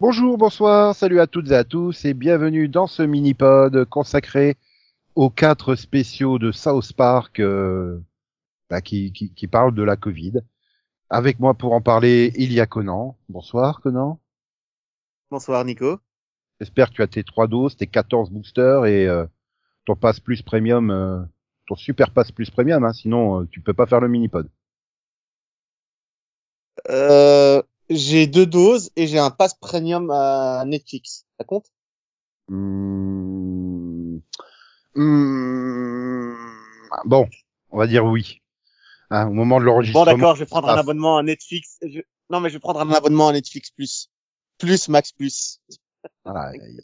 Bonjour, bonsoir, salut à toutes et à tous et bienvenue dans ce mini-pod consacré aux quatre spéciaux de South Park euh, bah, qui, qui, qui parlent de la Covid. Avec moi pour en parler, il y a Conan. Bonsoir Conan. Bonsoir Nico. J'espère que tu as tes trois doses, tes 14 boosters et euh, ton pass plus premium, euh, ton super pass plus premium, hein, sinon euh, tu peux pas faire le mini-pod. Euh, j'ai deux doses et j'ai un pass premium à Netflix. Ça compte? Hmm. Hmm. Bon, on va dire oui. Hein, au moment de Bon l'enregistrement. d'accord, je vais prendre un Ah. abonnement à Netflix. Je- Non mais je vais prendre un abonnement à Netflix plus. Plus Max plus. Voilà, il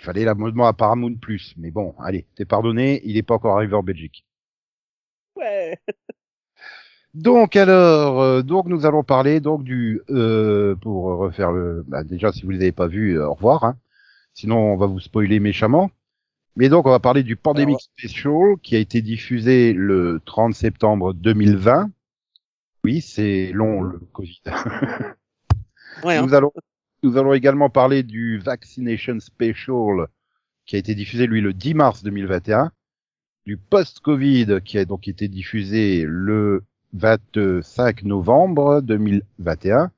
fallait l'abonnement à Paramount Plus, mais bon, allez, t'es pardonné, il est pas encore arrivé en Belgique. Ouais. Donc alors, euh, donc nous allons parler donc du euh, pour refaire le. Bah, déjà, si vous les avez pas vus, euh, au revoir. Hein. Sinon, on va vous spoiler méchamment. Mais donc, on va parler du Pandemic Special qui a été diffusé le 30 septembre 2020. Oui, c'est long le Covid. Ouais. hein. Nous allons, nous allons également parler du Vaccination Special qui a été diffusé lui le 10 mars 2021, du post-Covid qui a donc été diffusé le 25 novembre 2021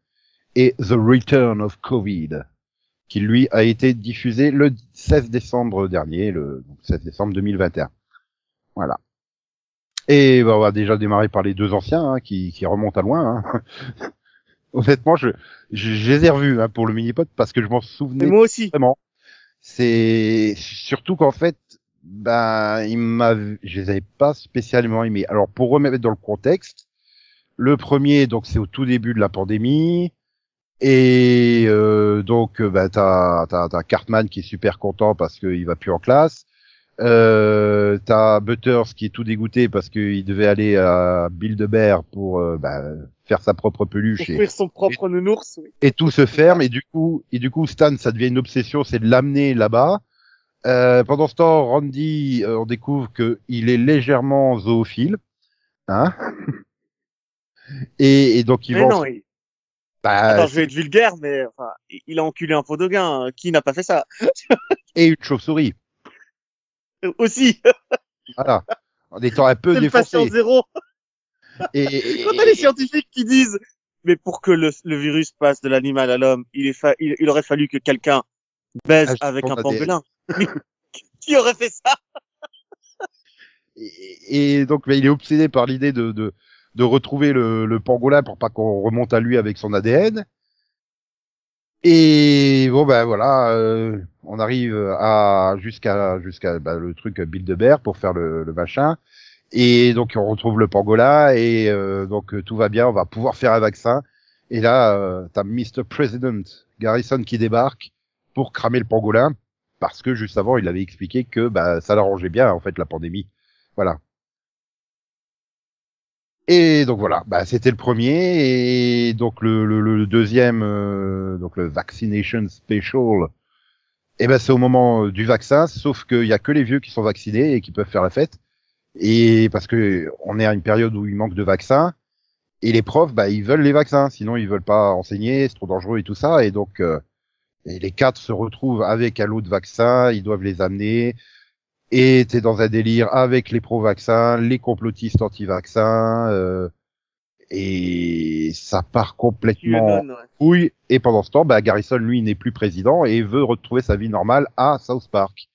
et The Return of Covid qui lui a été diffusé le 16 décembre dernier, le donc 16 décembre 2021. Voilà. Et bah, on va déjà démarrer par les deux anciens hein, qui, qui remontent à loin. Hein. Honnêtement, je, je, je les ai revus hein, pour le mini-pod parce que je m'en Et souvenais moi aussi. vraiment. C'est surtout qu'en fait, ben, il m'a, je les avais pas spécialement aimés. Alors pour remettre dans le contexte, le premier, donc c'est au tout début de la pandémie, et euh, donc ben, t'as t'as t'as Cartman qui est super content parce qu'il va plus en classe. Euh, t'as Butters qui est tout dégoûté parce qu'il devait aller à Build-A-Bear pour euh, ben, faire sa propre peluche et, son propre nounours. oui. et tout se ferme et du coup et du coup Stan ça devient une obsession c'est de l'amener là-bas euh, pendant ce temps Randy euh, on découvre que il est légèrement zoophile hein et, et donc il Mais va non, il- bah, Attends, je vais être vulgaire, mais enfin, il a enculé un podoguin. hein. Qui n'a pas fait ça? Et une chauve-souris Euh, Aussi. voilà en étant un peu C'est le patient défoncé zéro. et, et- Quand t'as les scientifiques qui disent, mais pour que le, le virus passe de l'animal à l'homme, il, est fa- il, il aurait fallu que quelqu'un baise Ah, avec un pangolin. Qui aurait fait ça? Et, donc il est obsédé par l'idée de, retrouver le, pangolin pour pas qu'on remonte à lui avec son ADN. Et bon ben voilà, euh, on arrive jusqu'à jusqu'à bah, le truc Build-A-Bear pour faire le, machin. Et donc on retrouve le pangolin et euh, donc tout va bien, on va pouvoir faire un vaccin. Et là, euh, t'as Mr. President Garrison qui débarque pour cramer le pangolin parce que juste avant il avait expliqué que bah, ça l'arrangeait bien en fait la pandémie. Voilà. Et donc voilà, bah, c'était le premier et donc le, le, le deuxième, euh, donc le vaccination special. Et ben c'est au moment euh, du vaccin, sauf qu'il y a que les vieux qui sont vaccinés et qui peuvent faire la fête. Et parce que on est à une période où il manque de vaccins et les profs, bah ils veulent les vaccins, sinon ils veulent pas enseigner, c'est trop dangereux et tout ça. Et donc euh, et les quatre se retrouvent avec un lot de vaccins, ils doivent les amener. Et t'es dans un délire avec les pro-vaccins, les complotistes anti-vaccins, euh, et ça part complètement ouais. couille. Et pendant ce temps, bah, Garrison, lui, n'est plus président et veut retrouver sa vie normale à South Park.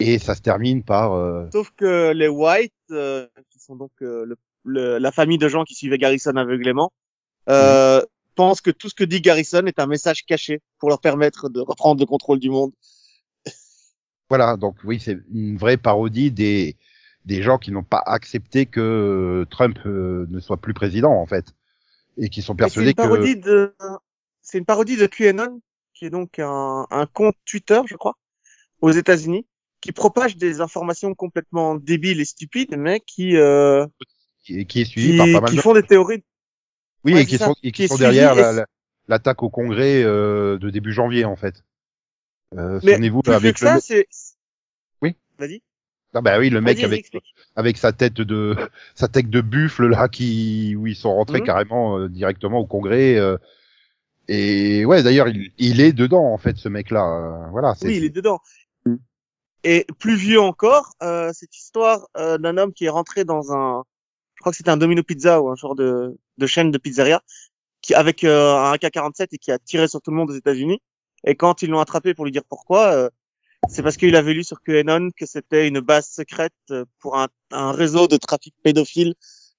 Et ça se termine par... euh, Sauf que les Whites, euh, qui sont donc euh, le, le- la famille de gens qui suivaient Garrison aveuglément, euh, pensent que tout ce que dit Garrison est un message caché pour leur permettre de reprendre le contrôle du monde. Voilà, donc oui, c'est une vraie parodie des, des gens qui n'ont pas accepté que Trump euh, ne soit plus président, en fait. Et qui sont persuadés une que... parodie de, c'est une parodie de QAnon, qui est donc un, un compte Twitter, je crois, aux États-Unis, qui propage des informations complètement débiles et stupides, mais qui, euh, qui, qui est suivi qui, par pas mal qui de font des théories. Oui, Ouais, et qui sont, et qui sont derrière et la- l'attaque au Congrès euh, de début janvier, en fait. Euh, Souvenez-vous, avec que le... ça. Oui. Vas-y. Ah bah oui, le mec avec explique. avec sa tête de sa tête de buffle là qui où ils sont rentrés Mhm. carrément euh, directement au Congrès euh, Et ouais, d'ailleurs, il, il est dedans en fait, ce mec-là. Euh, voilà. Oui, il est dedans. Et plus vieux encore, euh, cette histoire euh, d'un homme qui est rentré dans un, je crois que c'était un Domino Pizza ou un genre de, de chaîne de pizzeria, qui avec euh, un AK-47 et qui a tiré sur tout le monde aux États-Unis. Et quand ils l'ont attrapé pour lui dire pourquoi, euh, c'est parce qu'il avait lu sur QAnon que c'était une base secrète pour un, un réseau de trafic pédophile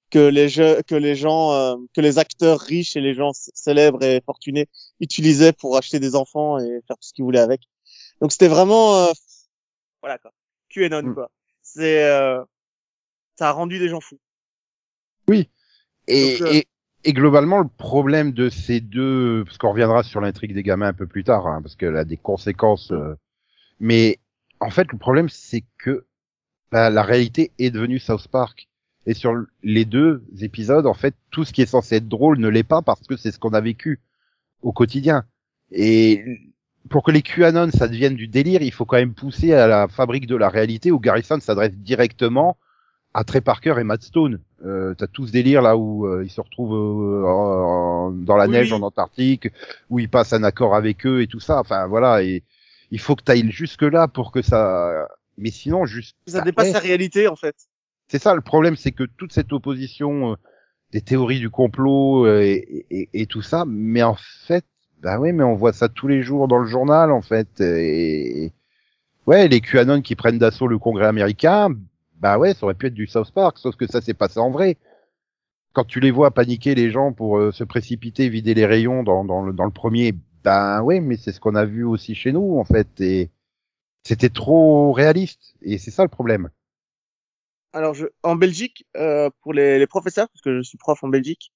que les jeux, que les gens, euh, que les acteurs riches et les gens célèbres et fortunés utilisaient pour acheter des enfants et faire tout ce qu'ils voulaient avec. Donc c'était vraiment, euh, voilà quoi, QAnon Mm. quoi. C'est, euh, ça a rendu des gens fous. Oui. Et, Donc, euh, et, et globalement, le problème de ces deux, parce qu'on reviendra sur l'intrigue des gamins un peu plus tard, hein, parce qu'elle a des conséquences. euh, mais en fait, le problème, c'est que bah, la réalité est devenue South Park. Et sur les deux épisodes, en fait, tout ce qui est censé être drôle ne l'est pas parce que c'est ce qu'on a vécu au quotidien. Et pour que les QAnon, ça devienne du délire, il faut quand même pousser à la fabrique de la réalité où Garrison s'adresse directement à Trey Parker et Matt Stone. Euh, T'as tout ce délire là où euh, ils se retrouvent euh, en- en- dans la Oui, neige en Antarctique, où ils passent un accord avec eux et tout ça. Enfin voilà, et il faut que tu ailles jusque là pour que ça. Mais sinon, juste. Ça dépasse la réalité en fait. C'est ça le problème, c'est que toute cette opposition euh, des théories du complot euh, et, et, et tout ça, mais en fait, bah oui, mais on voit ça tous les jours dans le journal en fait. Et ouais, les QAnon qui prennent d'assaut le Congrès américain, bah ouais, ça aurait pu être du South Park, sauf que ça s'est passé en vrai. Quand tu les vois paniquer les gens pour euh, se précipiter, vider les rayons dans, dans, le, dans le premier, bah ouais, mais c'est ce qu'on a vu aussi chez nous en fait. Et c'était trop réaliste. Et c'est ça le problème. Alors, je, en Belgique, euh, pour les, les professeurs, parce que je suis prof en Belgique,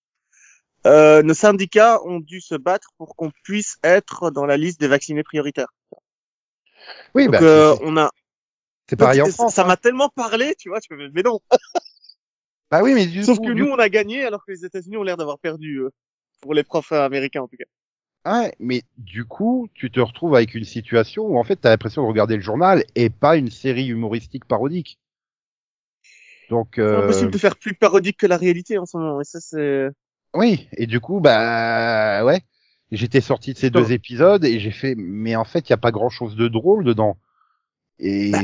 euh, nos syndicats ont dû se battre pour qu'on puisse être dans la liste des vaccinés prioritaires. Oui, Donc, bah, euh, on a. c'est pareil en France. Ça hein. m'a tellement parlé, tu vois. Tu fais, mais non. Bah oui, mais du Sauf coup, que nous, on a gagné, alors que les États-Unis ont l'air d'avoir perdu. euh, pour les profs euh, américains, en tout cas. Ouais, mais du coup, tu te retrouves avec une situation où en fait, tu as l'impression de regarder le journal et pas une série humoristique parodique. Donc, C'est euh, impossible de faire plus parodique que la réalité en ce moment. Et ça, c'est. oui, et du coup, bah ouais, j'étais sorti de ces deux épisodes et j'ai fait, mais en fait, il y a pas grand-chose de drôle dedans. Et Bah,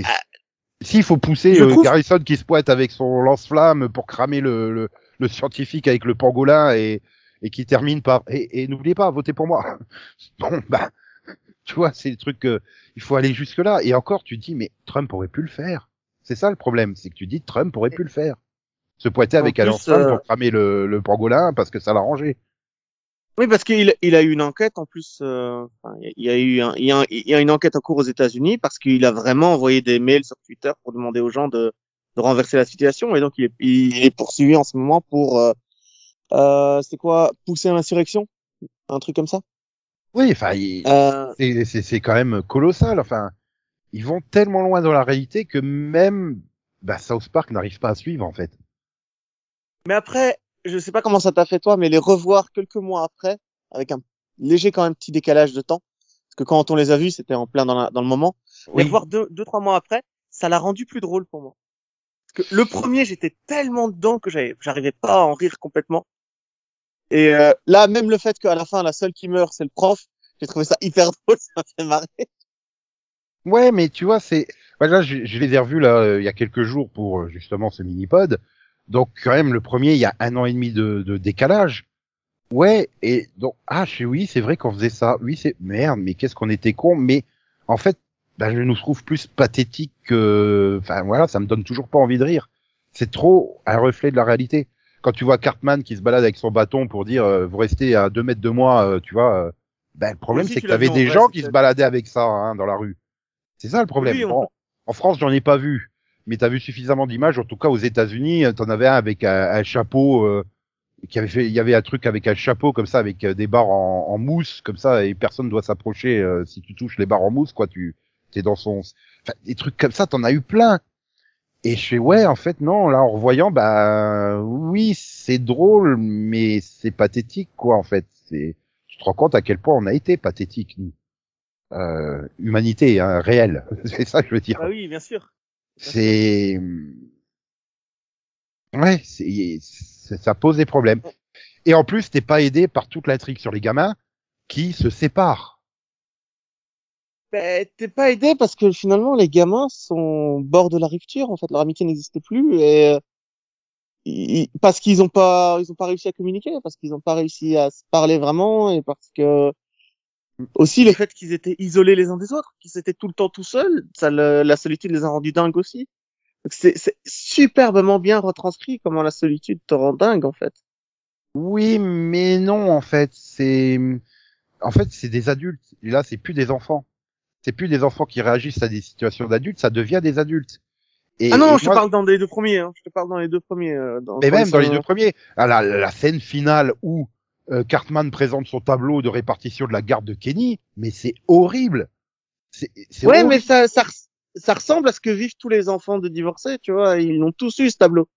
s'il faut pousser euh, trouve- Garrison qui se pointe avec son lance-flamme pour cramer le, le, le scientifique avec le pangolin et, et qui termine par et, et n'oubliez pas votez pour moi. Bon bah tu vois c'est le truc que il faut aller jusque là et encore tu dis mais Trump aurait pu le faire. C'est ça le problème, c'est que tu dis Trump aurait pu le faire. Se pointer avec un lance-flamme euh, pour cramer le, le pangolin parce que ça l'arrangeait. Oui, parce qu'il il a eu une enquête en plus. euh, il y a eu un, il y a, un- il y a une enquête en cours aux États-Unis parce qu'il a vraiment envoyé des mails sur Twitter pour demander aux gens de, de renverser la situation et donc il est, il est poursuivi en ce moment pour euh, euh, c'est quoi pousser à l'insurrection, un truc comme ça? Oui, enfin Euh, c'est quand même colossal. Enfin, ils vont tellement loin dans la réalité que même bah, South Park n'arrive pas à suivre en fait. mais après, je sais pas comment ça t'a fait toi, mais les revoir quelques mois après avec un léger quand même petit décalage de temps, parce que quand on les a vus, c'était en plein dans, la- dans le moment. Les revoir deux, deux, trois mois après, ça l'a rendu plus drôle pour moi. Parce que le premier, j'étais tellement dedans que j'arrivais pas à en rire complètement. Et euh, là, même le fait qu'à la fin, la seule qui meurt, c'est le prof, j'ai trouvé ça hyper drôle, ça m'a fait marrer. Ouais, mais tu vois, c'est bah, là, je, je les ai revus là euh, il y a quelques jours pour euh, justement ce mini-pod. Donc quand même, le premier, il y a un an et demi de, de décalage. Ouais, et donc ah, je oui, c'est vrai qu'on faisait ça. Oui, c'est merde, mais qu'est-ce qu'on était con. Mais en fait, bah, je nous trouve plus pathétique que, enfin voilà, ça me donne toujours pas envie de rire. C'est trop un reflet de la réalité. Quand tu vois Cartman qui se balade avec son bâton pour dire euh, vous restez à deux mètres de moi, euh, tu vois. euh, ben, le problème si, c'est que t'avais des vrai, gens qui se baladaient avec ça hein, dans la rue. C'est ça le problème. Oui, on Bon, en France, j'en ai pas vu, mais t'as vu suffisamment d'images. En tout cas, aux États-Unis, euh, t'en avais un avec un, chapeau euh, qui avait fait. Il y avait un truc avec un chapeau comme ça, avec euh, des barres en, en mousse comme ça, et personne doit s'approcher. euh, si tu touches les barres en mousse, quoi, tu t'es dans son. Enfin, des trucs comme ça, t'en as eu plein. Et je fais ouais, en fait non. Là, en revoyant, bah oui, c'est drôle, mais c'est pathétique, quoi. En fait, c'est. Tu te rends compte à quel point on a été pathétique, nous. Euh, humanité hein, réelle, c'est ça que je veux dire. Ah oui, bien sûr. C'est ouais, c'est ça pose des problèmes. Et en plus, t'es pas aidé par toute l'intrigue sur les gamins qui se séparent. Ben, t'es pas aidé parce que finalement les gamins sont bord de la rupture. En fait, leur amitié n'existe plus et euh, ils- parce qu'ils ont pas, ils ont pas réussi à communiquer, parce qu'ils ont pas réussi à se parler vraiment et parce que aussi le fait qu'ils étaient isolés les uns des autres, qu'ils étaient tout le temps tout seuls, ça le- la solitude les a rendus dingues aussi. C'est superbement bien retranscrit comment la solitude te rend dingue en fait. Oui, mais non, en fait, c'est, en fait, c'est des adultes. Et là, c'est plus des enfants. C'est plus des enfants qui réagissent à des situations d'adultes, ça devient des adultes. Et, ah non, et je te parle dans les deux premiers. Hein. Je te parle dans les deux premiers. euh, dans, mais même dans les deux premiers, Ah, la, la scène finale où euh, Cartman présente son tableau de répartition de la garde de Kenny, mais c'est horrible. C'est, c'est Ouais, horrible. mais ça, ça, ça ressemble à ce que vivent tous les enfants de divorcés, tu vois. Ils l'ont tous eu ce tableau.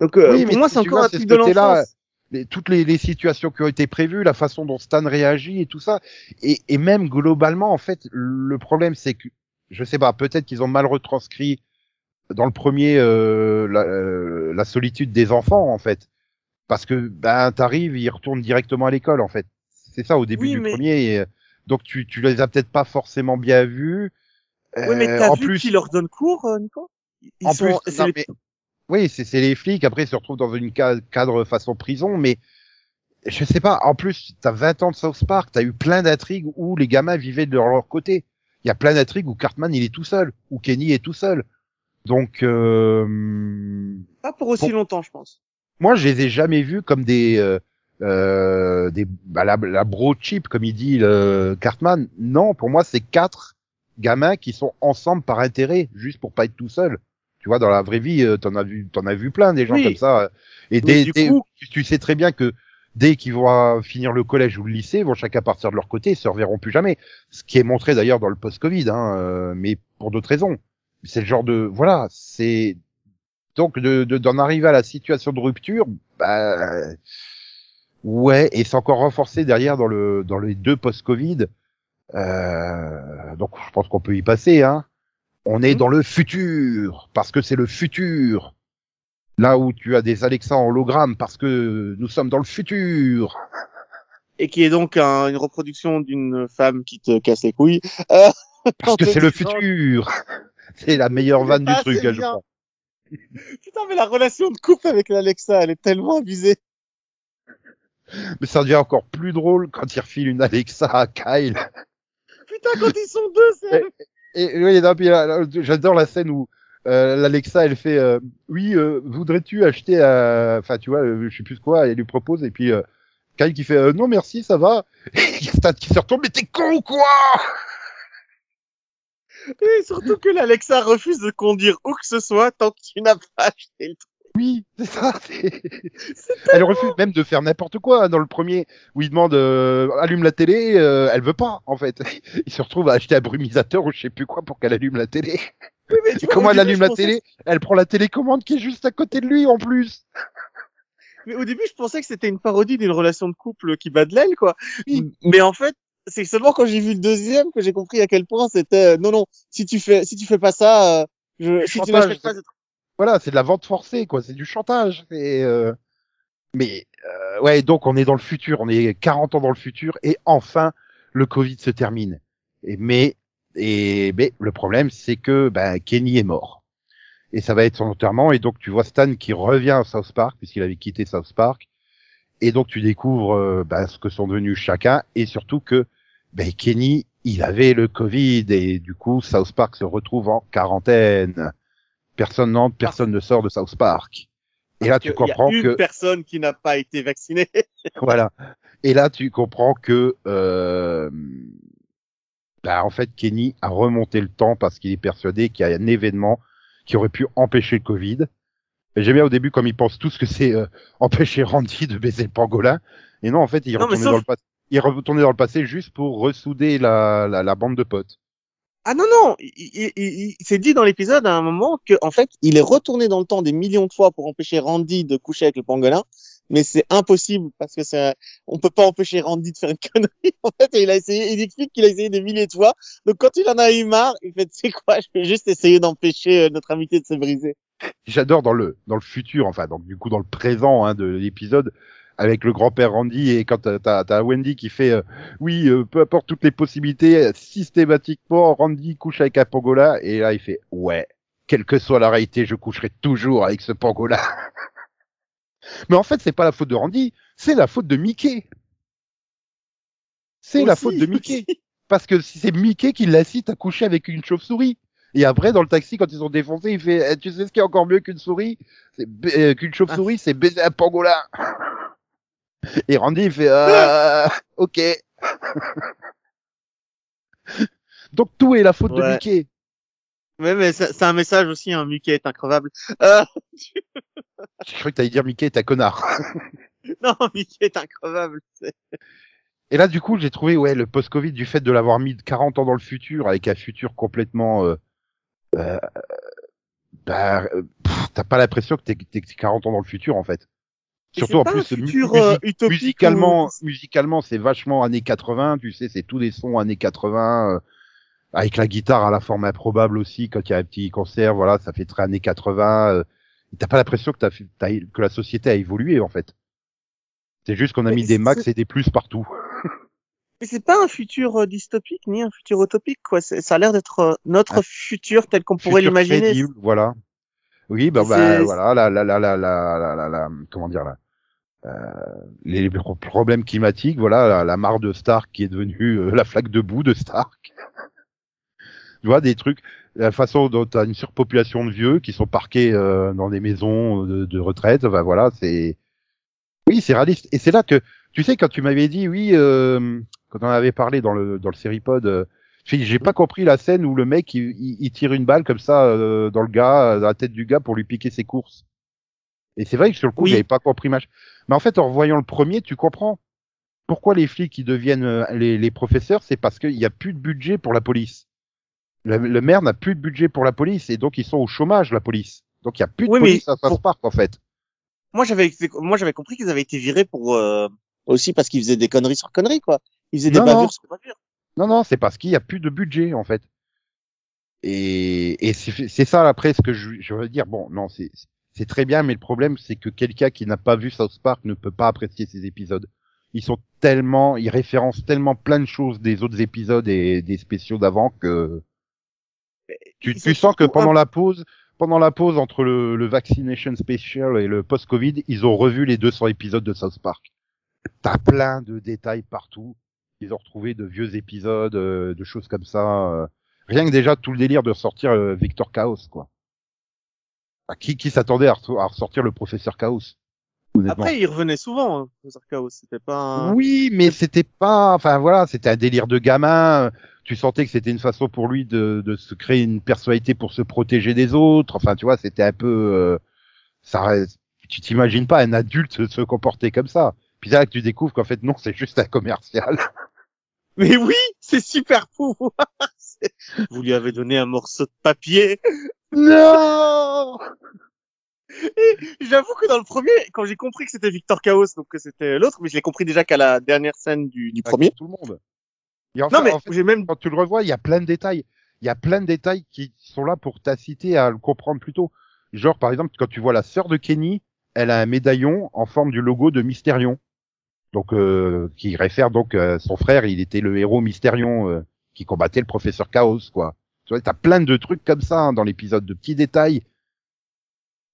Donc euh, Oui, mais pour moi, c'est encore vois, un truc de l'enfance. les- toutes les, les situations qui ont été prévues, la façon dont Stan réagit et tout ça, et, et même globalement, en fait, le problème c'est que, je sais pas, peut-être qu'ils ont mal retranscrit dans le premier euh, la, euh, la solitude des enfants, en fait, parce que ben t'arrives, ils retournent directement à l'école, en fait. C'est ça au début Oui, du mais- premier, et, euh, donc tu, tu les as peut-être pas forcément bien vus. Oui, mais Euh, t'as en vu plus, qui leur donne cours, euh, Nico? Ils en sont, plus, non, les- mais- oui, c'est c'est les flics. Après, ils se retrouvent dans une ca- cadre façon prison, mais je sais pas. En plus, t'as 20 ans de South Park, t'as eu plein d'intrigues où les gamins vivaient de leur côté. Il y a plein d'intrigues où Cartman il est tout seul, où Kenny est tout seul. Donc, euh, pas pour aussi longtemps, je pense. Moi, je les ai jamais vus comme des euh, euh, des bah, la, la bro chip, comme il dit le Cartman. Non, pour moi, c'est quatre gamins qui sont ensemble par intérêt, juste pour pas être tout seul. Tu vois, dans la vraie vie, euh, t'en as vu, t'en as vu plein des gens Oui. comme ça. Et dès, dès- coup- tu, tu sais très bien que dès qu'ils vont euh, finir le collège ou le lycée, ils vont chacun partir de leur côté, ils se reverront plus jamais. Ce qui est montré d'ailleurs dans le post-Covid, hein, mais pour d'autres raisons. C'est le genre de, voilà, c'est donc de de- d'en arriver à la situation de rupture, bah ouais, et c'est encore renforcé derrière dans le dans les deux post-Covid. Euh, donc je pense qu'on peut y passer. Hein. On est Mhm. dans le futur parce que c'est le futur. Là où tu as des Alexa en hologramme parce que nous sommes dans le futur. Et qui est donc un- une reproduction d'une femme qui te casse les couilles. Euh, Parce que c'est le futur. C'est la meilleure vanne du Ah, truc, hein, je crois. Putain, mais la relation de couple avec l'Alexa, elle est tellement abusée. Mais ça devient encore plus drôle quand il refile une Alexa à Kyle. Putain, quand ils sont deux, c'est... Et oui, non, puis, euh, j'adore la scène où euh, l'Alexa elle fait euh, oui euh, voudrais-tu acheter enfin tu vois euh, je sais plus quoi elle lui propose et puis euh, Kyle qui fait euh, non merci ça va et Stan qui se retourne mais t'es con ou quoi? Et surtout que l'Alexa refuse de conduire où que ce soit tant que tu n'as pas acheté le truc. oui c'est ça elle refuse même de faire n'importe quoi dans le premier où il demande euh, allume la télé euh, elle veut pas en fait il se retrouve à acheter un brumisateur ou je sais plus quoi pour qu'elle allume la télé Oui, mais tu et vois, comment elle allume la pensais télé elle prend la télécommande qui est juste à côté de lui en plus Mais au début, je pensais que c'était une parodie d'une relation de couple qui bat de l'aile, quoi. Oui. Mais en fait, c'est seulement quand j'ai vu le deuxième que j'ai compris à quel point c'était euh, non non si tu fais si tu fais pas ça euh, je, si tu n'achètes pas voilà, c'est de la vente forcée, quoi. C'est du chantage. C'est, euh, Mais euh, ouais, donc on est dans le futur. On est 40 ans dans le futur et enfin le Covid se termine. Et mais et mais le problème, c'est que ben Kenny est mort. Et ça va être son enterrement. Et donc tu vois Stan qui revient à South Park puisqu'il avait quitté South Park. Et donc tu découvres euh, ben, ce que sont devenus chacun et surtout que ben, Kenny il avait le Covid et du coup South Park se retrouve en quarantaine. Personne n'entre, personne ne sort de South Park. Et là, tu que y a comprends une que, personne qui n'a pas été vaccinée. voilà. Et là, tu comprends que, euh, bah, en fait, Kenny a remonté le temps parce qu'il est persuadé qu'il y a un événement qui aurait pu empêcher le Covid. Et j'aime bien au début comme ils pensent tous que c'est euh, empêcher Randy de baiser le pangolin. Et non, en fait, il sauf- dans le passé. Il est retourné dans le passé juste pour ressouder la, la, la bande de potes. Ah non non, il, il, il- il s'est dit dans l'épisode à un moment que en fait il est retourné dans le temps des millions de fois pour empêcher Randy de coucher avec le pangolin, mais c'est impossible parce que c'est on peut pas empêcher Randy de faire une connerie en fait. Et il a essayé, il explique qu'il a essayé des milliers de fois. Donc quand il en a eu marre, il fait tu sais quoi, je vais juste essayer d'empêcher euh, notre amitié de se briser. J'adore dans le dans le futur, enfin donc du coup dans le présent hein, de l'épisode, avec le grand-père Randy et quand t'as as, Wendy qui fait euh, oui euh, peu importe toutes les possibilités systématiquement Randy couche avec un pangolin et là il fait ouais quelle que soit la réalité je coucherai toujours avec ce pangolin mais en fait c'est pas la faute de Randy c'est la faute de Mickey. C'est la faute de Mickey. Parce que c'est Mickey qui l'incite à coucher avec une chauve-souris et après, dans le taxi, quand ils ont défoncé, il fait, eh, tu sais ce qui est encore mieux qu'une souris, euh, qu'une chauve-souris, c'est baiser un pangolin. Et Randy, il fait, ah, ok. Donc tout est la faute de Mickey. Ouais, mais c'est un message aussi, hein, Mickey est increvable. Euh... J'ai cru que t'allais dire Mickey est un connard. non, Mickey est increvable. Et là, du coup, j'ai trouvé, ouais, le post-Covid, du fait de l'avoir mis de 40 ans dans le futur, avec un futur complètement euh, euh, bah, euh, t'as pas l'impression que t'es, t'es 40 ans dans le futur en fait. Surtout en plus, futur, euh, musicalement, musicalement, c'est vachement années 80. Tu sais, c'est tous des sons années 80 euh, avec la guitare à la forme improbable aussi. Quand il y a un petit concert, voilà, ça fait très années 80. Euh, t'as pas l'impression que, que la société a évolué en fait. C'est juste qu'on a mis des max et des plus partout. Mais c'est pas un futur euh, dystopique ni un futur utopique, quoi. Ça a l'air d'être euh, notre futur tel qu'on pourrait l'imaginer. Voilà. Oui, bah, bah voilà, la, la, la, la, la, la, la, comment dire là. Euh, les problèmes climatiques, voilà, la, la, mare de Stark qui est devenue euh, la flaque de boue de Stark. tu vois, des trucs, la façon dont tu as une surpopulation de vieux qui sont parqués dans des maisons de, de retraite, bah, voilà, c'est... Oui, c'est réaliste. Et c'est là que, tu sais, quand tu m'avais dit, oui, euh, quand on avait parlé dans le dans le Seripod, euh, j'ai pas compris la scène où le mec il, il, tire une balle comme ça euh, dans le gars, dans la tête du gars pour lui piquer ses courses. Et c'est vrai que sur le coup, j'avais pas compris match. Mais en fait, en revoyant le premier, tu comprends pourquoi les flics qui deviennent euh, les, les professeurs, c'est parce qu'il n'y a plus de budget pour la police. Le, maire n'a plus de budget pour la police et donc ils sont au chômage, la police. Donc il y a plus de police à South Park en fait. Moi j'avais moi j'avais compris qu'ils avaient été virés pour aussi parce qu'ils faisaient des conneries sur conneries quoi. Ils faisaient des non, bavures sur bavures. Non, non, c'est parce qu'il y a plus de budget, en fait. Et, et c'est ça après ce que je, je veux dire. Bon, non, c'est c'est très bien, mais le problème c'est que quelqu'un qui n'a pas vu South Park ne peut pas apprécier ces épisodes. Ils sont tellement, ils référencent tellement plein de choses des autres épisodes et des spéciaux d'avant que tu, tu sens que pendant la pause, pendant la pause entre le, le vaccination special et le post-Covid, ils ont revu les 200 épisodes de South Park. T'as plein de détails partout. Ils ont retrouvé de vieux épisodes, euh, de choses comme ça. Euh. Rien que déjà tout le délire de sortir euh, Victor Chaos, quoi. qui qui s'attendait à, ressortir le professeur Chaos Après, il revenait souvent, hein, professeur Chaos. C'était pas. Oui, mais c'était pas. Enfin voilà, c'était un délire de gamin. Tu sentais que c'était une façon pour lui de, de se créer une personnalité pour se protéger des autres. Enfin, tu vois, c'était un peu. ça. Tu t'imagines pas un adulte se comporter comme ça. Puis là que tu découvres qu'en fait non, c'est juste un commercial. Mais oui, c'est super fou. Vous lui avez donné un morceau de papier. Non. J'avoue que dans le premier, quand j'ai compris que c'était Victor Chaos, donc que c'était l'autre, mais je l'ai compris déjà qu'à la dernière scène du, du premier. Tout le monde. non mais j'ai même quand tu le revois, il y a plein de détails. Il y a plein de détails qui sont là pour t'inciter à le comprendre plus tôt. Genre par exemple quand tu vois la sœur de Kenny, elle a un médaillon en forme du logo de Mysterion donc euh, qui réfère donc euh, son frère, il était le héros Mystérion euh, qui combattait le professeur Chaos, quoi. Tu vois, t'as plein de trucs comme ça hein, dans l'épisode, de petits détails.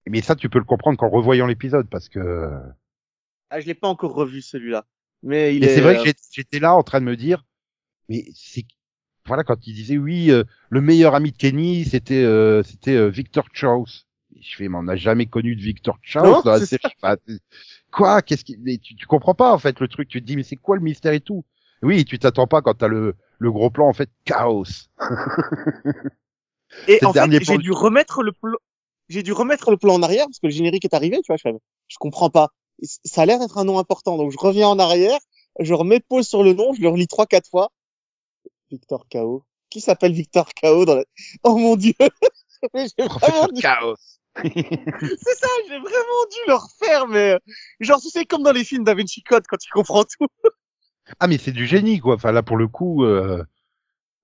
Mais ça, tu peux le comprendre qu'en revoyant l'épisode, parce que. Ah, je l'ai pas encore revu celui-là. Mais il est. C'est vrai que j'étais là en train de me dire, mais c'est voilà quand il disait oui, le meilleur ami de Kenny, c'était c'était Victor Chaos. Je fais, mais on n'a jamais connu de Victor Chaos quoi Qu'est-ce qui tu, tu comprends pas en fait le truc. Tu te dis mais c'est quoi le mystère et tout? Oui, tu t'attends pas quand t'as le le gros plan en fait chaos. et en fait, j'ai dû remettre le plan. J'ai dû remettre le plan en arrière parce que le générique est arrivé, tu vois. Je, je comprends pas. Ça a l'air d'être un nom important, donc je reviens en arrière, je remets pause sur le nom, je le relis trois quatre fois. Victor Chaos. Qui s'appelle Victor Chaos dans la... Oh mon dieu. Professeur Chaos. c'est ça, j'ai vraiment dû le refaire, mais genre c'est comme dans les films Da Vinci quand tu comprends tout. ah mais c'est du génie quoi. Enfin là pour le coup, euh,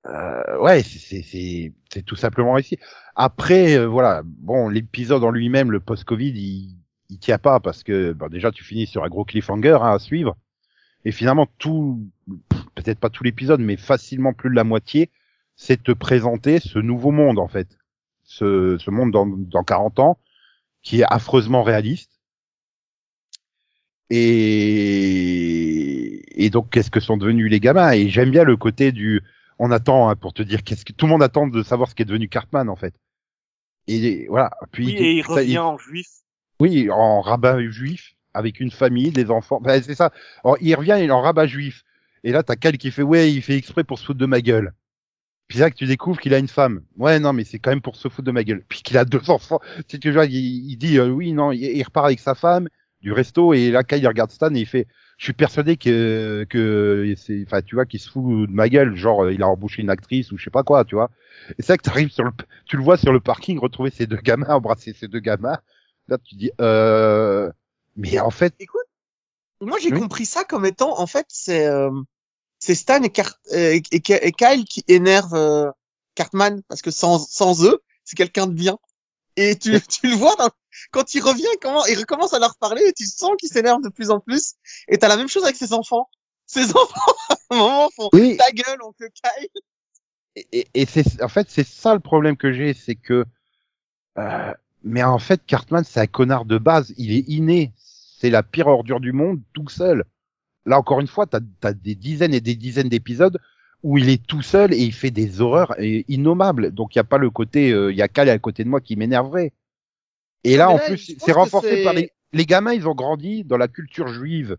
euh, ouais c'est tout simplement ici. Après euh, voilà, bon l'épisode en lui-même, le post-Covid, il il tient pas parce que bon, déjà tu finis sur un gros cliffhanger hein, à suivre et finalement tout peut-être pas tout l'épisode mais facilement plus de la moitié c'est te présenter ce nouveau monde en fait ce, ce monde dans, dans 40 ans qui est affreusement réaliste et, et donc qu'est-ce que sont devenus les gamins? Et j'aime bien le côté du on attend hein, pour te dire qu'est-ce que tout le monde attend de savoir ce qu'est devenu Cartman en fait et voilà puis Oui, et il ça- revient en juif. oui, en rabbin juif, avec une famille, des enfants. Ben, c'est ça. Alors, il revient, il est en rabbin juif. Et là, t'as Cal qui fait, ouais, il fait exprès pour se foutre de ma gueule. Puis c'est là que tu découvres qu'il a une femme. Ouais, non, mais c'est quand même pour se foutre de ma gueule. Puis qu'il a deux enfants. Tu que je vois, il, il dit, euh, oui, non, il, il repart avec sa femme du resto. Et là, Kyle, il regarde Stan et il fait, je suis persuadé que, que c'est, enfin, tu vois, qu'il se fout de ma gueule. Genre, il a embauché une actrice ou je sais pas quoi, tu vois. Et c'est que t'arrives sur le, tu le vois sur le parking retrouver ces deux gamins, embrasser ces deux gamins. Là, tu dis, euh, mais en fait, Écoute, moi j'ai Oui. compris ça comme étant, en fait, c'est euh, c'est Stan et, Car- et, et- et Kyle qui énervent euh, Cartman parce que sans sans eux, c'est quelqu'un de bien. Et tu, tu le vois dans- quand il revient, comment il recommence à leur parler et tu sens qu'il s'énerve de plus en plus. Et t'as la même chose avec ses enfants. Ses enfants, à un moment, font oui, ta gueule, oncle Kyle. et, et- et c'est en fait c'est ça le problème que j'ai, c'est que euh, mais en fait Cartman c'est un connard de base, il est inné, c'est la pire ordure du monde tout seul. Là encore une fois, t'as as des dizaines et des dizaines d'épisodes où il est tout seul et il fait des horreurs et- innommables. Donc il y a pas le côté, euh, il y a Cal à côté de moi qui m'énerverait. Et là en plus c'est renforcé par les les gamins, ils ont grandi dans la culture juive.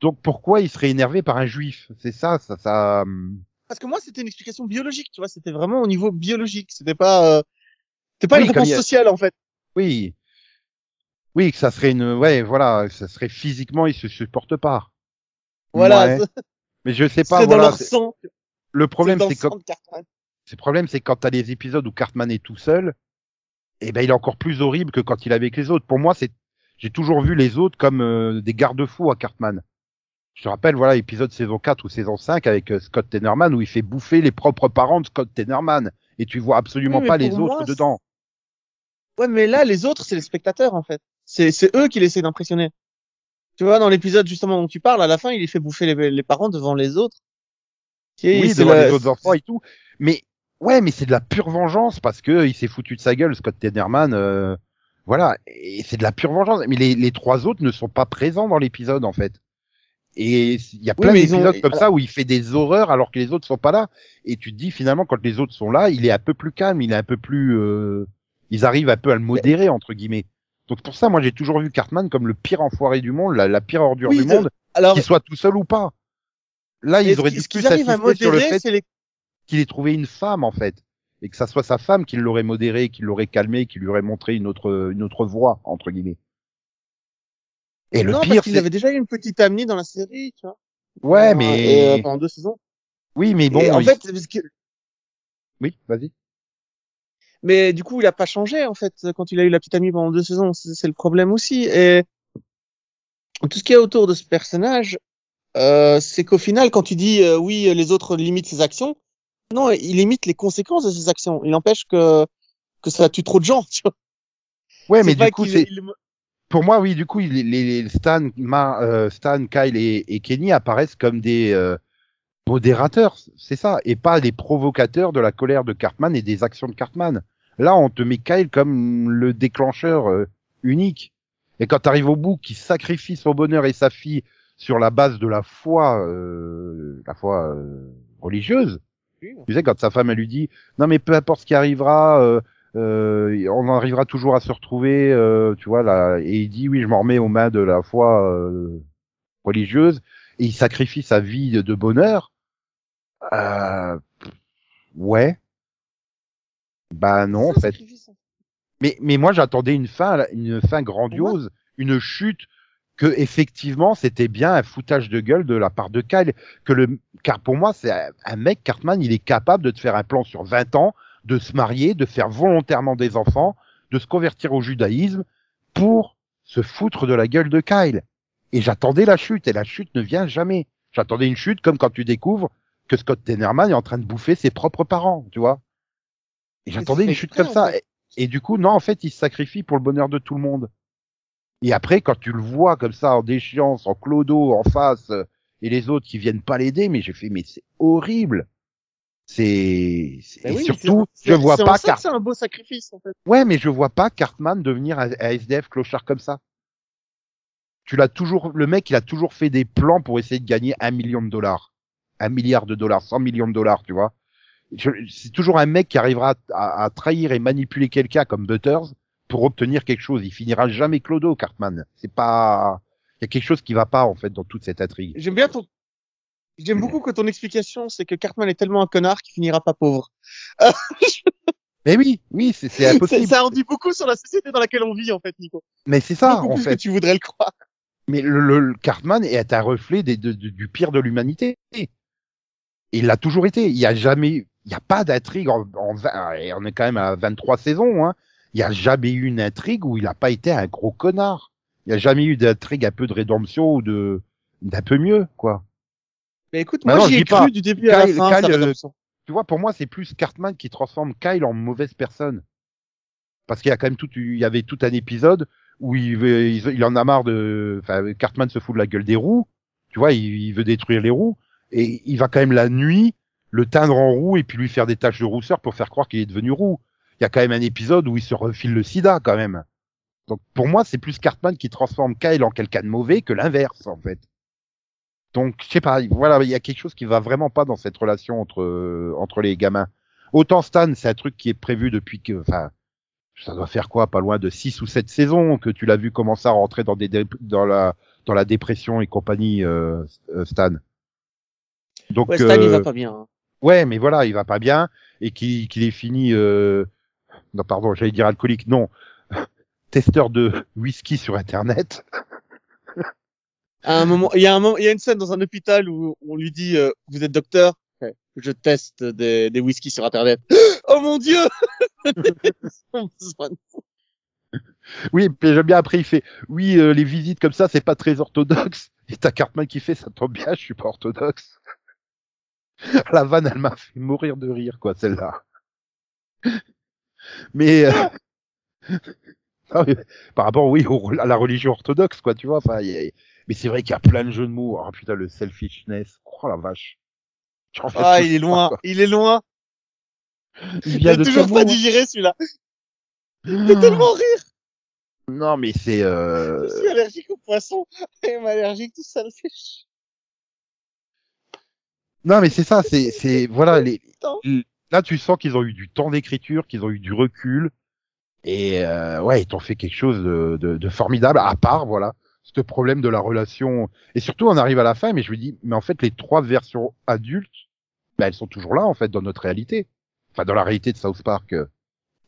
Donc pourquoi ils seraient énervés par un juif? C'est ça, ça, ça. hum, Parce que moi, c'était une explication biologique, tu vois. C'était vraiment au niveau biologique. C'était pas, euh, c'était pas Oui, une réponse a- sociale, en fait. Oui. Oui, que ça serait une, ouais, voilà, ça serait physiquement, ils se supportent pas. Voilà. Ouais. Mais je sais C'est pas, dans voilà. leur c'est- sang. Le problème, dans c'est quand, le problème, c'est quand t'as les épisodes où Cartman est tout seul, eh ben, il est encore plus horrible que quand il est avec les autres. Pour moi, c'est, j'ai toujours vu les autres comme euh, des garde-fous à Cartman. Je te rappelle, voilà, épisode saison 4 ou saison 5 avec euh, Scott Tenorman où il fait bouffer les propres parents de Scott Tenorman. Et tu vois absolument Oui, pas les autres dedans. Ouais, mais là, les autres, c'est les spectateurs, en fait. C'est, c'est eux qui essaient d'impressionner. Tu vois, dans l'épisode, justement, dont tu parles, à la fin, il les fait bouffer les, les parents devant les autres. Oui, devant la- les autres enfants et tout. Mais ouais, mais c'est de la pure vengeance parce que il s'est foutu de sa gueule, Scott Tenorman. euh, voilà, et c'est de la pure vengeance. Mais les, les trois autres ne sont pas présents dans l'épisode en fait. Et il y a plein ont- d'épisodes comme ça où il fait des horreurs alors que les autres sont pas là. Et tu te dis finalement quand les autres sont là, il est un peu plus calme, il est un peu plus, euh, ils arrivent un peu à le modérer entre guillemets. Donc pour ça, moi j'ai toujours vu Cartman comme le pire enfoiré du monde, la, la pire ordure Oui, du de- monde, Alors, qu'il soit tout seul ou pas. Là, ils auraient dû plus sur le fait les, qu'il ait trouvé une femme en fait et que ça soit sa femme qui l'aurait modéré, qui l'aurait calmé, qui lui aurait montré une autre une autre voie entre guillemets. Et le non, pire parce qu'ils avaient déjà eu une petite amie dans la série, tu vois. ouais Euh, mais et, euh, pendant deux saisons. oui mais bon Et en il- fait, parce que- oui vas-y mais du coup, il a pas changé, en fait, quand il a eu la petite amie pendant deux saisons. C'est le problème aussi. Et tout ce qui est autour de ce personnage, euh, c'est qu'au final, quand tu dis euh, oui, les autres limitent ses actions, non, il limite les conséquences de ses actions. Il empêche que que ça tue trop de gens. Tu vois. ouais mais du coup c'est il- pour moi oui du coup les, les Stan Ma- euh, Stan Kyle et, et Kenny apparaissent comme des euh, modérateurs c'est ça et pas des provocateurs de la colère de Cartman et des actions de Cartman là on te met Kyle comme le déclencheur euh, unique et quand tu arrives au bout qui sacrifie son bonheur et sa fille sur la base de la foi euh, la foi euh, religieuse tu sais quand sa femme elle lui dit non mais peu importe ce qui arrivera euh, euh, on arrivera toujours à se retrouver, euh, tu vois là. Et il dit oui, je m'en remets aux mains de la foi euh, religieuse et il sacrifie sa vie de bonheur. Euh, ouais. Bah non, en fait. Mais mais moi j'attendais une fin, une fin grandiose, une chute que effectivement c'était bien un foutage de gueule de la part de Kyle. Que le car pour moi c'est un, un mec Cartman, il est capable de te faire un plan sur 20 ans, de se marier, de faire volontairement des enfants, de se convertir au judaïsme pour se foutre de la gueule de Kyle. Et j'attendais la chute et la chute ne vient jamais. J'attendais une chute comme quand tu découvres que Scott Tenorman est en train de bouffer ses propres parents, tu vois. Et j'attendais une chute comme en ça. fait. Et, et du coup, non, en fait, il se sacrifie pour le bonheur de tout le monde. Et après, quand tu le vois comme ça en déchéance, en clodo, en face, et les autres qui viennent pas l'aider, mais j'ai fait, mais c'est horrible. C'est, Ben et oui, surtout, je vois pas Cart- C'est un beau sacrifice, en fait. ouais, mais je vois pas Cartman devenir un, un SDF clochard comme ça. Tu l'as toujours, le mec, il a toujours fait des plans pour essayer de gagner un million de dollars, un milliard de dollars, 100 millions de dollars, tu vois. C'est toujours un mec qui arrivera à, à- à trahir et manipuler quelqu'un comme Butters pour obtenir quelque chose. Il finira jamais clodo, Cartman. C'est pas, il y a quelque chose qui va pas en fait dans toute cette intrigue. J'aime bien ton, j'aime beaucoup que ton explication, c'est que Cartman est tellement un connard qu'il finira pas pauvre. Mais oui, oui, c'est impossible. Ça en dit beaucoup sur la société dans laquelle on vit, en fait, Nico. Mais c'est ça beaucoup en plus fait. que tu voudrais le croire. Mais le, le- le Cartman est un reflet des, de- de- du pire de l'humanité. Il l'a toujours été. Il y a jamais, il n'y a pas d'intrigue en, en on est quand même à 23 saisons, hein. Il n'y a jamais eu une intrigue où il n'a pas été un gros connard. Il n'y a jamais eu d'intrigue un peu de rédemption ou de, d'un peu mieux, quoi. Mais écoute, moi, j'y ai pas. cru du début à la fin, Kyle, euh. Tu vois, pour moi, c'est plus Cartman qui transforme Kyle en mauvaise personne. Parce qu'il y a quand même tout, il y avait tout un épisode où il, veut, il, il en a marre de, enfin, Cartman se fout de la gueule des roues. Tu vois, il, il veut détruire les roues et il va quand même la nuit le teindre en roue et puis lui faire des taches de rousseur pour faire croire qu'il est devenu roux. Il y a quand même un épisode où il se refile le sida quand même. Donc pour moi, c'est plus Cartman qui transforme Kyle en quelqu'un de mauvais que l'inverse en fait. Donc je sais pas, voilà, il y a quelque chose qui va vraiment pas dans cette relation entre euh, entre les gamins. Autant Stan, c'est un truc qui est prévu depuis que, enfin, ça doit faire quoi, pas loin de six ou sept saisons que tu l'as vu commencer à rentrer dans des dans la dans la dépression et compagnie, euh, euh, Stan. Donc Ouais, Stan, il euh, va pas bien. hein. Ouais, mais voilà, il va pas bien et qu'il qu'il est fini. Euh... Non, pardon, j'allais dire alcoolique. Non, testeur de whisky sur Internet. À un moment, il y a un moment, il y a une scène dans un hôpital où on lui dit, euh, vous êtes docteur? Ouais. Je teste des, des whiskies sur Internet. Oh mon dieu! Oui, puis j'aime bien après il fait. Oui, euh, les visites comme ça, c'est pas très orthodoxe. Et t'as Cartman qui fait, ça tombe bien, je suis pas orthodoxe. La vanne, elle m'a fait mourir de rire, quoi, celle-là. Mais, euh, non, mais par rapport, oui, au- à la religion orthodoxe, quoi, tu vois. Enfin, y mais c'est vrai qu'il y a plein de jeux de mots. Oh putain, le selfishness. Oh la vache. Ah, il est loin, quoi. il est loin. Il vient a de toujours pas digéré celui-là. Il fait tellement rire. Non, mais c'est. Euh... Je suis allergique aux poissons. Et allergique, tout ça le. Non, mais c'est ça. C'est, c'est voilà. Les... Là, tu sens qu'ils ont eu du temps d'écriture, qu'ils ont eu du recul, et euh, ouais, ils t'ont fait quelque chose de, de, de formidable. À part, voilà, ce problème de la relation. Et surtout, on arrive à la fin, mais je me dis, mais en fait, les trois versions adultes, ben, elles sont toujours là, en fait, dans notre réalité. Enfin, dans la réalité de South Park.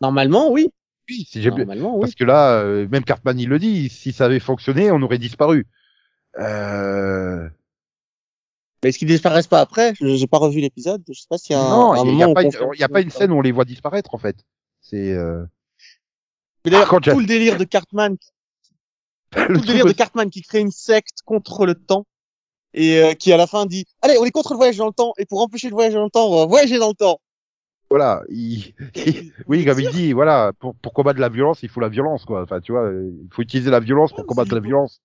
Normalement, oui. Oui, si j'ai bien- Normalement, oui. Parce que là, euh, même Cartman il le dit, si ça avait fonctionné, on aurait disparu. Euh... Mais est-ce qu'ils disparaissent pas après? Je- J'ai pas revu l'épisode. Je sais pas s'il y a un, Non, un il n'y moment a, où pas on une- confirme il y a pas une ça. scène où on les voit disparaître en fait. C'est euh... Mais d'ailleurs, tout le délire de Cartman, le tout le délire de Cartman qui crée une secte contre le temps et euh, qui à la fin dit allez on est contre le voyage dans le temps et pour empêcher le voyage dans le temps on va voyager dans le temps. voilà, il... il- oui, comme il dit, voilà, pour, pour combattre la violence, il faut la violence quoi. Enfin, tu vois, il faut utiliser la violence pour combattre la violence.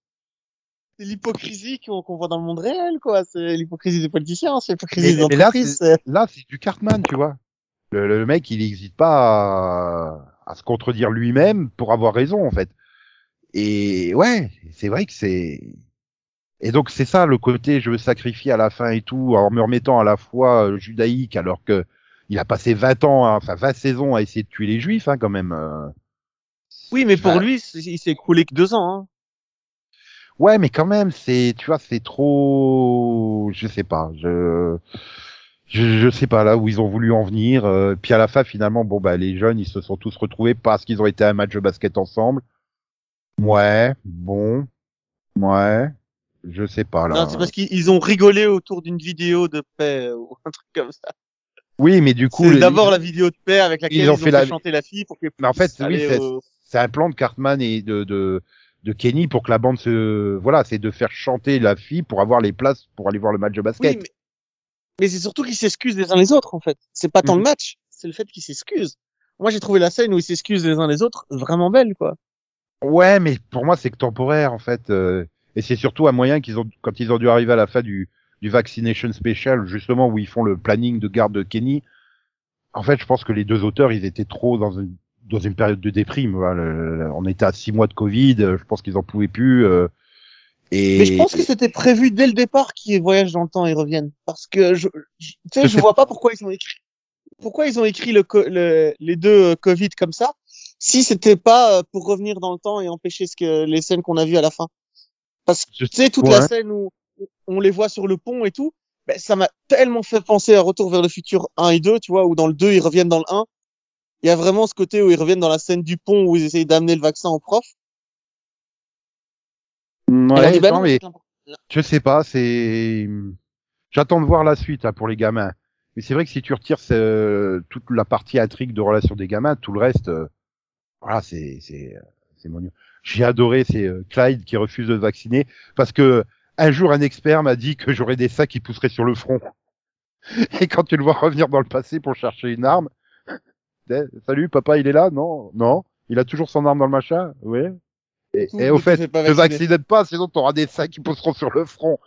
C'est l'hypocrisie qu'on qu'on voit dans le monde réel quoi. C'est l'hypocrisie des politiciens, c'est l'hypocrisie des mais là, entreprises. c'est- Là, c'est du Cartman, tu vois. Le, le mec, il n'hésite pas à, à se contredire lui-même pour avoir raison en fait. Et ouais, c'est vrai que c'est. Et donc c'est ça le côté je veux sacrifier à la fin et tout en me remettant à la foi euh, judaïque alors que il a passé 20 ans, hein, enfin 20 saisons à essayer de tuer les juifs hein, quand même. euh. Oui mais pour Enfin, lui il s'est écoulé que deux ans. Hein. Ouais, mais quand même, c'est, tu vois, c'est trop, je sais pas, je, je, je sais pas là où ils ont voulu en venir. euh, puis à la fin, finalement, bon bah les jeunes, ils se sont tous retrouvés parce qu'ils ont été à un match de basket ensemble. Ouais, bon, ouais, je sais pas là. Non c'est parce qu'ils ils ont rigolé autour d'une vidéo de paix ou un truc comme ça. Oui, mais du coup, C'est les- d'abord la vidéo de paix avec laquelle ils ils ont fait fait, la- chanter la fille pour que. Mais en fait, oui, c'est- au... c'est un plan de Cartman et de, de, de Kenny pour que la bande se, voilà, c'est de faire chanter la fille pour avoir les places pour aller voir le match de basket. Oui, mais, mais c'est surtout qu'ils s'excusent les uns les autres, en fait. C'est pas tant Mhm. le match, c'est le fait qu'ils s'excusent. Moi, j'ai trouvé la scène où ils s'excusent les uns les autres vraiment belle, quoi. Ouais, mais pour moi, c'est que temporaire, en fait. euh, et c'est surtout un moyen qu'ils ont, quand ils ont dû arriver à la fin du, du Vaccination Special, justement, où ils font le planning de garde de Kenny. En fait, je pense que les deux auteurs, ils étaient trop dans une, dans une période de déprime. Voilà, le- le- on était à six mois de Covid, euh, je pense qu'ils en pouvaient plus. euh, et Mais je pense que c'était prévu dès le départ qu'ils voyagent dans le temps et reviennent. Parce que je, je- tu sais, Je vois pas pourquoi ils ont écrit, pourquoi ils ont écrit le, le- les deux euh, Covid comme ça, si c'était pas euh, pour revenir dans le temps et empêcher ce que les scènes qu'on a vues à la fin. Parce que tu sais, toute ouais. la scène où on les voit sur le pont et tout, ben, ça m'a tellement fait penser à Retour vers le futur 1 et 2, tu vois, où dans le 2 ils reviennent dans le 1. Il y a vraiment ce côté où ils reviennent dans la scène du pont où ils essayent d'amener le vaccin au prof. Et on ouais, non, mais je sais pas, c'est, j'attends de voir la suite là, pour les gamins. Mais c'est vrai que si tu retires ce- toute la partie intrigue de relation des gamins, tout le reste, euh, voilà, c'est c'est euh, c'est mon J'ai adoré c'est euh, Clyde qui refuse de se vacciner parce que un jour un expert m'a dit que j'aurais des sacs qui pousseraient sur le front. Et quand tu le vois revenir dans le passé pour chercher une arme, eh, salut papa, il est là? Non, non, il a toujours son arme dans le machin, oui. Et, tout, et au fait, ne vacciner. vaccine pas, sinon tu auras des sacs qui pousseront sur le front.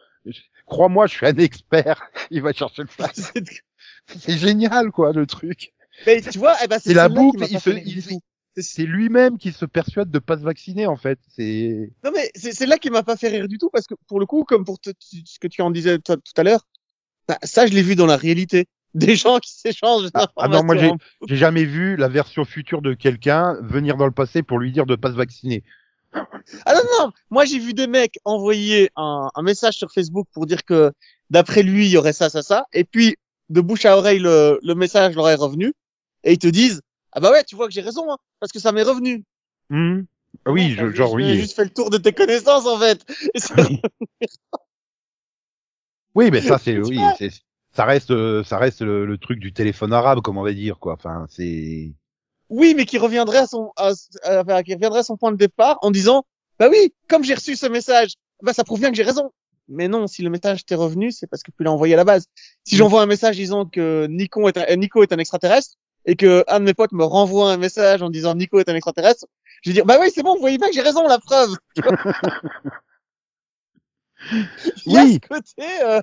Crois-moi, je suis un expert. Il va chercher le sac. C'est génial, quoi, le truc. Mais tu vois, eh ben, C'est la boucle. C'est lui-même qui se persuade de pas se vacciner, en fait. C'est. Non mais c'est là qui m'a pas fait rire du tout parce que pour le coup, comme pour te- ce que tu en disais tout à l'heure, bah, ça je l'ai vu dans la réalité. Des gens qui s'échangent Ah, ah non, moi, d'informations. J'ai jamais vu la version future de quelqu'un venir dans le passé pour lui dire de pas se vacciner. Ah non non, moi j'ai vu des mecs envoyer un, un message sur Facebook pour dire que d'après lui il y aurait ça ça ça et puis de bouche à oreille le, le message leur est revenu et ils te disent ah bah ouais tu vois que j'ai raison hein, parce que ça m'est revenu. Hmm. Ah Oui, je- genre J'ai oui. juste fait le tour de tes connaissances en fait. Et Oui, mais ça c'est oui, c'est ça reste ça reste le, le truc du téléphone arabe, comme on va dire quoi. Enfin, c'est. Oui, mais qui reviendrait à son, à- à- qui reviendrait à son point de départ en disant, bah oui, comme j'ai reçu ce message, bah ça prouve bien que j'ai raison. Mais non, si le message t'est revenu, c'est parce que tu l'as envoyé à la base. Si j'envoie un message disant que Nico est un, Nico est un extraterrestre et que un de mes potes me renvoie un message en disant Nico est un extraterrestre, je vais dire, bah oui, c'est bon, vous voyez bien que j'ai raison, la preuve. Il y a Oui. ce côté, euh,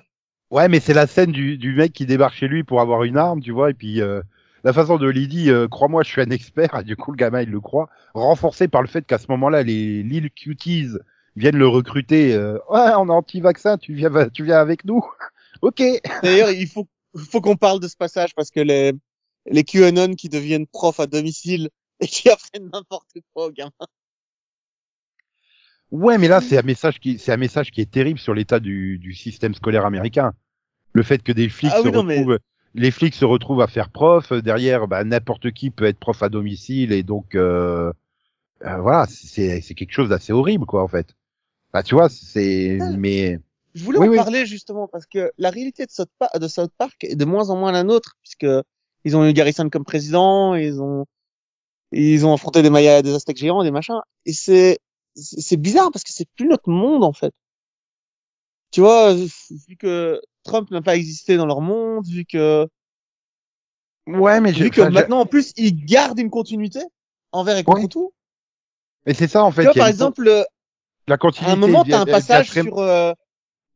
Ouais, mais c'est la scène du, du mec qui débarque chez lui pour avoir une arme, tu vois, et puis euh, la façon de Lydie, euh, crois-moi, je suis un expert, du coup le gamin il le croit, renforcé par le fait qu'à ce moment-là, les Lil Cuties viennent le recruter. euh, ouais, on est anti-vaccin, tu viens, tu viens avec nous. ok. D'ailleurs, il faut, faut qu'on parle de ce passage parce que les, les QAnon qui deviennent profs à domicile et qui apprennent n'importe quoi aux gamins. Ouais, mais là c'est un message qui, c'est un message qui est terrible sur l'état du, du système scolaire américain. Le fait que des flics Ah se oui, non, mais- retrouvent, les flics se retrouvent à faire prof, euh, derrière, bah, n'importe qui peut être prof à domicile, et donc euh, euh, voilà, c'est c'est quelque chose d'assez horrible, quoi, en fait. Bah, tu vois, c'est, Ah. mais Je voulais Oui, en oui. parler justement parce que la réalité de South, Pa- de South Park est de moins en moins la nôtre puisque ils ont eu Garrison comme président, ils ont ils ont affronté des Mayas, des Aztèques géants, des machins et c'est c'est bizarre parce que c'est plus notre monde en fait. Tu vois, vu que Trump n'a pas existé dans leur monde, vu que ouais, mais vu que enfin, maintenant en plus ils gardent une continuité envers et contre Oui. tout. mais c'est ça en fait. Tu vois par exemple euh, la À continuité. un moment, t'as un passage sur. euh,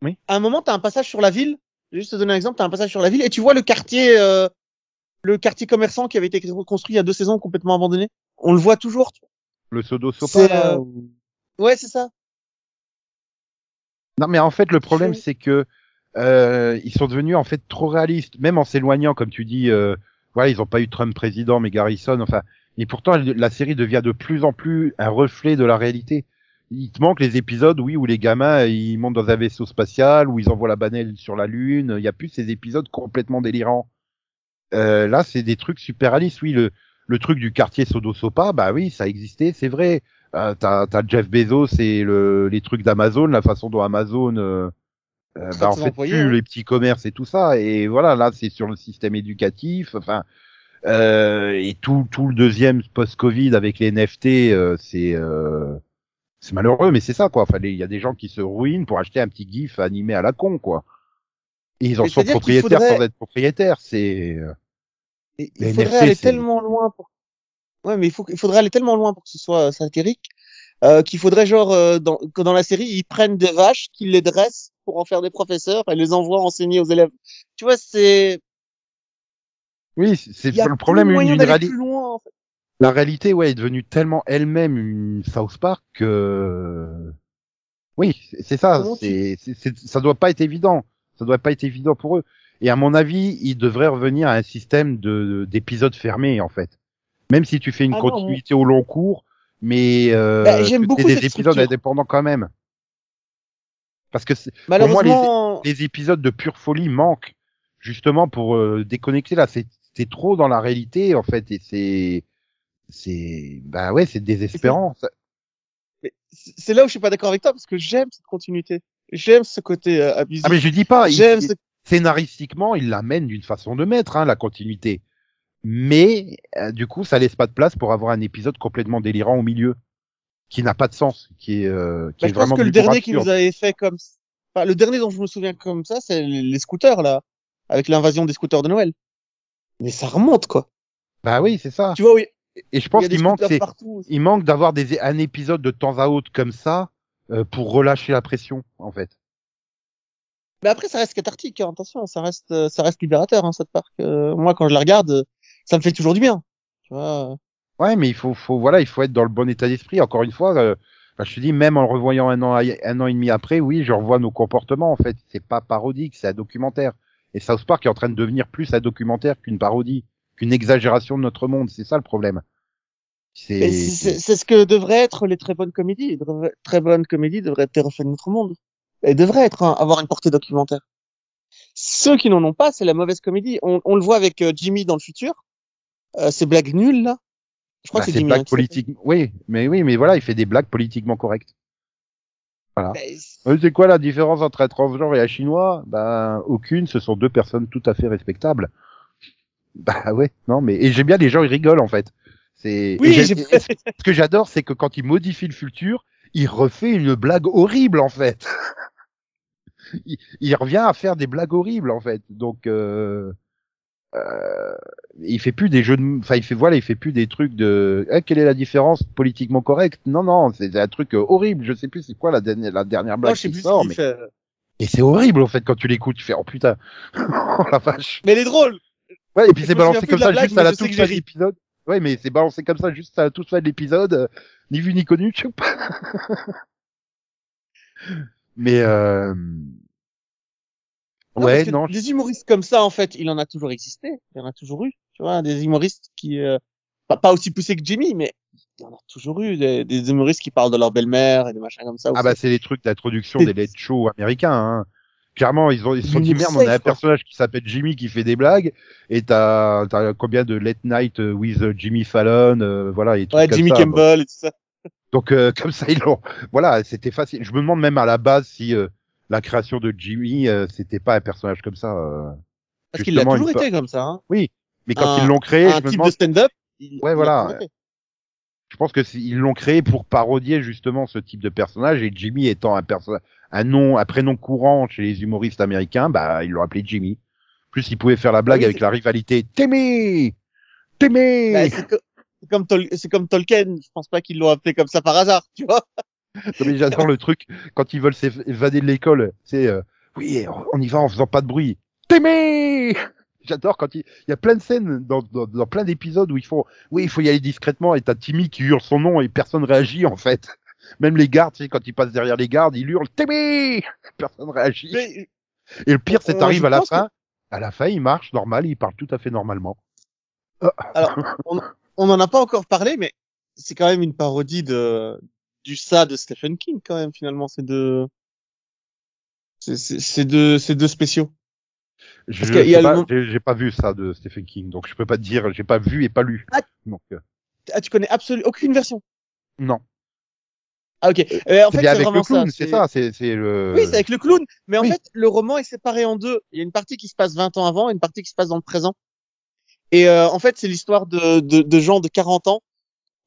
Oui. À un moment, t'as un passage sur la ville. Je vais juste te donner un exemple. T'as un passage sur la ville et tu vois le quartier, euh, le quartier commerçant qui avait été construit il y a deux saisons complètement abandonné. On le voit toujours. tu vois. le Sodo Sopa. Euh, ou- Ouais, c'est ça. Non, mais en fait, le problème, c'est que euh, ils sont devenus en fait trop réalistes, même en s'éloignant, comme tu dis. Euh, voilà, ils ont pas eu Trump président, mais Garrison. Enfin, et pourtant, la série devient de plus en plus un reflet de la réalité. Il te manque les épisodes, oui, où les gamins ils montent dans un vaisseau spatial, où ils envoient la banelle sur la lune. Il y a plus ces épisodes complètement délirants. Euh, là, c'est des trucs super réalistes. Oui, le, le truc du quartier Sodo Sopa, bah oui, ça existait, c'est vrai. Euh, t'as, t'as Jeff Bezos et le, les trucs d'Amazon, la façon dont Amazon euh, euh, bah, en fait employés, tue hein. les petits commerces et tout ça. Et voilà, là c'est sur le système éducatif. Enfin, euh, et tout, tout le deuxième post-Covid avec les NFT, euh, c'est euh, c'est malheureux, mais c'est ça quoi. Enfin, il y a des gens qui se ruinent pour acheter un petit gif animé à la con quoi. Et ils en Mais sont propriétaires faudrait- sans être propriétaires. C'est il faudrait aller tellement loin pour. Ouais, mais il faut il faudrait aller tellement loin pour que ce soit satirique. euh, qu'il faudrait genre euh, dans, que dans la série ils prennent des vaches, qu'ils les dressent pour en faire des professeurs et les envoient enseigner aux élèves. Tu vois, c'est Oui, c'est le problème. Une, réali- loin. En fait. La réalité, ouais, est devenue tellement elle-même une South Park que. Oui, c'est- ça. C'est- ça doit pas être évident. Ça doit pas être évident pour eux. Et à mon avis, ils devraient revenir à un système de d'épisodes fermés en fait. Même si tu fais une Ah non, continuité au long cours, mais euh, Bah, j'aime beaucoup des cette épisodes structure. indépendants quand même. Parce que c'est- moi, les- Malheureusement, les épisodes de pure folie manquent justement pour euh, déconnecter là. C'est trop dans la réalité en fait et c'est c'est bah ouais c'est désespérant. C'est là où je suis pas d'accord avec toi parce que j'aime cette continuité. J'aime ce côté euh, abusif. Ah mais je dis pas. il- j'aime ce... Scénaristiquement, il l'amène d'une façon de mettre hein, la continuité, mais euh, du coup ça laisse pas de place pour avoir un épisode complètement délirant au milieu qui n'a pas de sens, qui est euh, qui Bah, est je pense vraiment que le dernier qui nous avait fait comme enfin, le dernier dont je me souviens comme ça, c'est les scooters là, avec l'invasion des scooters de Noël. Mais ça remonte quoi. Bah oui, c'est ça. Tu vois oui. Et je pense qu'il manque il manque d'avoir des un épisode de temps à autre comme ça euh, pour relâcher la pression en fait. Mais après ça reste cathartique. Hein, attention, ça reste euh, ça reste libérateur hein, cette parc. Euh, moi quand je la regarde, ça me fait toujours du bien. Tu vois. Ouais, mais il faut, faut, voilà, il faut être dans le bon état d'esprit. Encore une fois, euh, enfin, je te dis, même en le revoyant un an, un an et demi après, oui, je revois nos comportements. En fait, c'est pas parodique, c'est un documentaire. Et South Park est en train de devenir plus un documentaire qu'une parodie, qu'une exagération de notre monde. C'est ça le problème. C'est, ce que devraient être les très bonnes comédies. Les très bonnes comédies devraient être refait de notre monde. Et devraient être hein, avoir une portée documentaire. Ceux qui n'en ont pas, c'est la mauvaise comédie. On, on le voit avec euh, Jimmy dans le futur. Euh, ces blagues nulles là. Je crois bah, que c'est c'est Jimmy. blagues politiques. Oui, mais oui, mais voilà, il fait des blagues politiquement correctes. Ben, Euh, C'est quoi la différence entre un transgenre et un chinois? Ben aucune, ce sont deux personnes tout à fait respectables. Bah ouais, non mais et j'aime bien les gens ils rigolent en fait. C'est Oui, et ce ce que j'adore c'est que quand il modifie le futur, il refait une blague horrible en fait. il, il revient à faire des blagues horribles en fait. Donc euh, euh, il fait plus des jeux de enfin il fait voilà, il fait plus des trucs de Eh, quelle est la différence politiquement correct Non non, c'est un truc euh, horrible, je sais plus c'est quoi la dernière la dernière Non, blague je sais qui plus sort ce qu'il mais fait. et c'est horrible en fait quand tu l'écoutes, tu fais oh putain, oh la vache. Mais elle est drôle. Ouais, et puis Je c'est balancé comme ça blague, juste à la je sais toute fin de l'épisode. Ouais, mais c'est balancé comme ça juste à la toute fin de l'épisode, euh, ni vu ni connu. tchoup. mais euh... Non, ouais, non. Des humoristes comme ça, en fait, il en a toujours existé. Il y en a toujours eu. Tu vois, des humoristes qui, euh, pas, pas aussi poussés que Jimmy, mais il y en a toujours eu des, des humoristes qui parlent de leur belle-mère et des machins comme ça. Ah aussi. bah c'est les trucs d'introduction des late shows américains. Hein. Clairement, ils ont ils se sont dit merde, on a un personnage qui s'appelle Jimmy qui fait des blagues et t'as t'as combien de late night with Jimmy Fallon, euh, voilà et tout ouais, comme Jimmy ça. Campbell et tout ça. Donc euh, comme ça ils l'ont. Voilà, c'était facile. Je me demande même à la base si euh, la création de Jimmy euh, c'était pas un personnage comme ça. euh. Parce qu'il l'a toujours une été comme ça. Hein. Mais quand Un- ils l'ont créé, Un je me type demande. de stand-up. il- Ouais, il voilà. Je pense que ils l'ont créé pour parodier justement ce type de personnage et Jimmy étant un personnage, un nom, un prénom courant chez les humoristes américains, bah ils l'ont appelé Jimmy. Plus il pouvait faire la blague oui, avec la rivalité Timmy, Timmy. Bah, c'est co- c'est comme, Tol- comme Tolkien. Je pense pas qu'ils l'ont appelé comme ça par hasard, tu vois. Mais j'adore le truc quand ils veulent s'évader de l'école. C'est euh, oui, on y va en faisant pas de bruit. Timmy J'adore quand il... il y a plein de scènes dans, dans, dans plein d'épisodes où ils font oui, il faut y aller discrètement et t'as Timmy qui hurle son nom et personne réagit en fait. Même les gardes, tu sais, quand ils passent derrière les gardes, ils hurlent Timmy Personne réagit. Mais, Et le pire, c'est t'arrives à la que- fin. À la fin, il marche normal, il parle tout à fait normalement. on n'en a pas encore parlé, mais c'est quand même une parodie de du ça de Stephen King quand même finalement. C'est de c'est c'est c'est deux c'est deux spéciaux. Je le pas, j'ai pas vu ça de Stephen King, donc je peux pas te dire, j'ai pas vu et pas lu. Ah. Donc euh, Ah, tu connais absolument aucune version? non. Ah ok. Euh, en C'est fait, c'est avec le clown, c'est ça, c'est le. Oui, c'est avec le clown. Mais en fait, le roman est séparé en deux. Il y a une partie qui se passe 20 ans avant et une partie qui se passe dans le présent. Et euh, en fait, c'est l'histoire de, de, de gens de 40 ans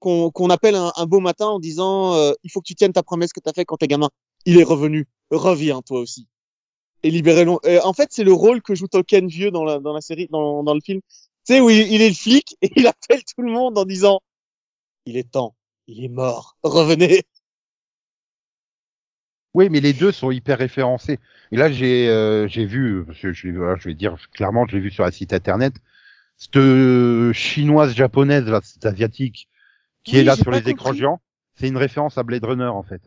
qu'on appelle un, beau matin en disant euh, il faut que tu tiennes ta promesse que t'as fait quand t'es gamin. Il est revenu. Reviens toi aussi. Et libérez-le. Euh, en fait, c'est le rôle que joue Tolkien vieux dans la, série, dans, dans le film. Tu sais, où il, est le flic et il appelle tout le monde en disant il est temps. Il est mort. Revenez. Oui, mais les deux sont hyper référencés. Et là, j'ai euh, j'ai vu, je, vais dire clairement, je l'ai vu sur un site internet, cette euh, chinoise japonaise, cette asiatique, qui Oui, est là j'ai sur les écrans géants, c'est une référence à Blade Runner en fait,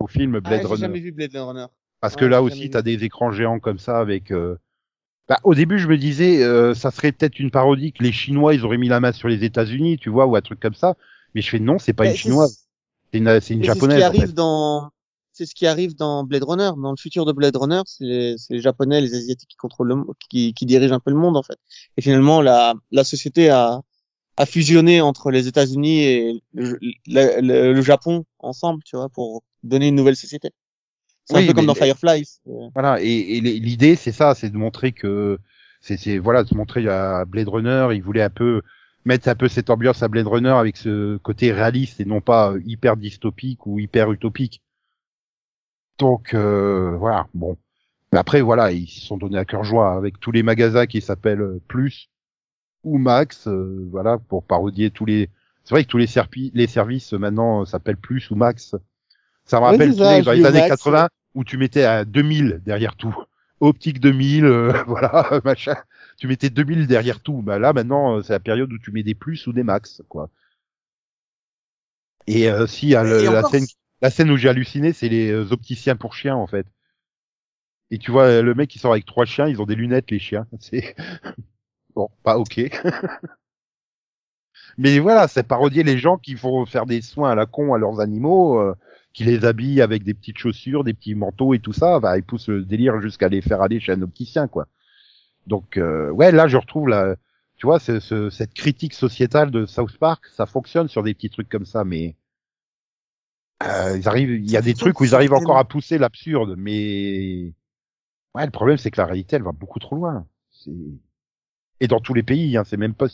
au film Ah, Blade j'ai Runner. jamais vu Blade Runner. Parce Ouais, que là j'ai aussi, t'as des écrans géants comme ça avec. euh, Bah, au début, je me disais, euh, ça serait peut-être une parodie que les Chinois, ils auraient mis la main sur les États-Unis, tu vois, ou un truc comme ça. Mais je fais non, c'est pas Mais une chinoise, c'est une, une mais C'est ce japonaise. qui en arrive fait. dans, c'est ce qui arrive dans Blade Runner. Dans le futur de Blade Runner, c'est les, les Japonais, les Asiatiques qui contrôlent le, qui, qui dirigent un peu le monde en fait. Et finalement, la, la société a, a fusionné entre les États-Unis et le, le- le- le Japon ensemble, tu vois, pour donner une nouvelle société. C'est Oui, un peu comme dans Firefly. c'est- Voilà, et, et l'idée, c'est ça, c'est de montrer que c'est, c'est voilà, de montrer à Blade Runner, il voulait un peu mettre un peu cette ambiance à Blade Runner avec ce côté réaliste et non pas euh, hyper dystopique ou hyper utopique. Donc euh, voilà, bon. Mais après voilà, ils se sont donnés à cœur joie avec tous les magasins qui s'appellent euh, Plus ou Max, euh, voilà, pour parodier tous les. C'est vrai que tous les, serpi- les services euh, maintenant euh, s'appellent Plus ou Max. Ça me rappelle ça, sais, dans les années Max. 80 où tu mettais à 2000 derrière tout. Optique 2000, euh, voilà, machin. Tu mettais 2000 derrière tout. Bah là maintenant, c'est la période où tu mets des plus ou des max, quoi. Et euh, si il y a le- Et la scène, la scène où j'ai halluciné, c'est les opticiens pour chiens en fait. Et tu vois le mec qui sort avec trois chiens, ils ont des lunettes les chiens. C'est bon, pas ok. Mais voilà, c'est parodier les gens qui font faire des soins à la con à leurs animaux, euh, qui les habillent avec des petites chaussures, des petits manteaux et tout ça. Bah, ils poussent le délire jusqu'à les faire aller chez un opticien, quoi. Donc, euh, ouais, là, je retrouve la, tu vois, ce- ce- cette critique sociétale de South Park, ça fonctionne sur des petits trucs comme ça, mais euh, ils arrivent, il y a des trucs où ils arrivent encore à pousser l'absurde, mais ouais, le problème c'est que la réalité, elle va beaucoup trop loin. C'est- Et dans tous les pays, hein, c'est même pas,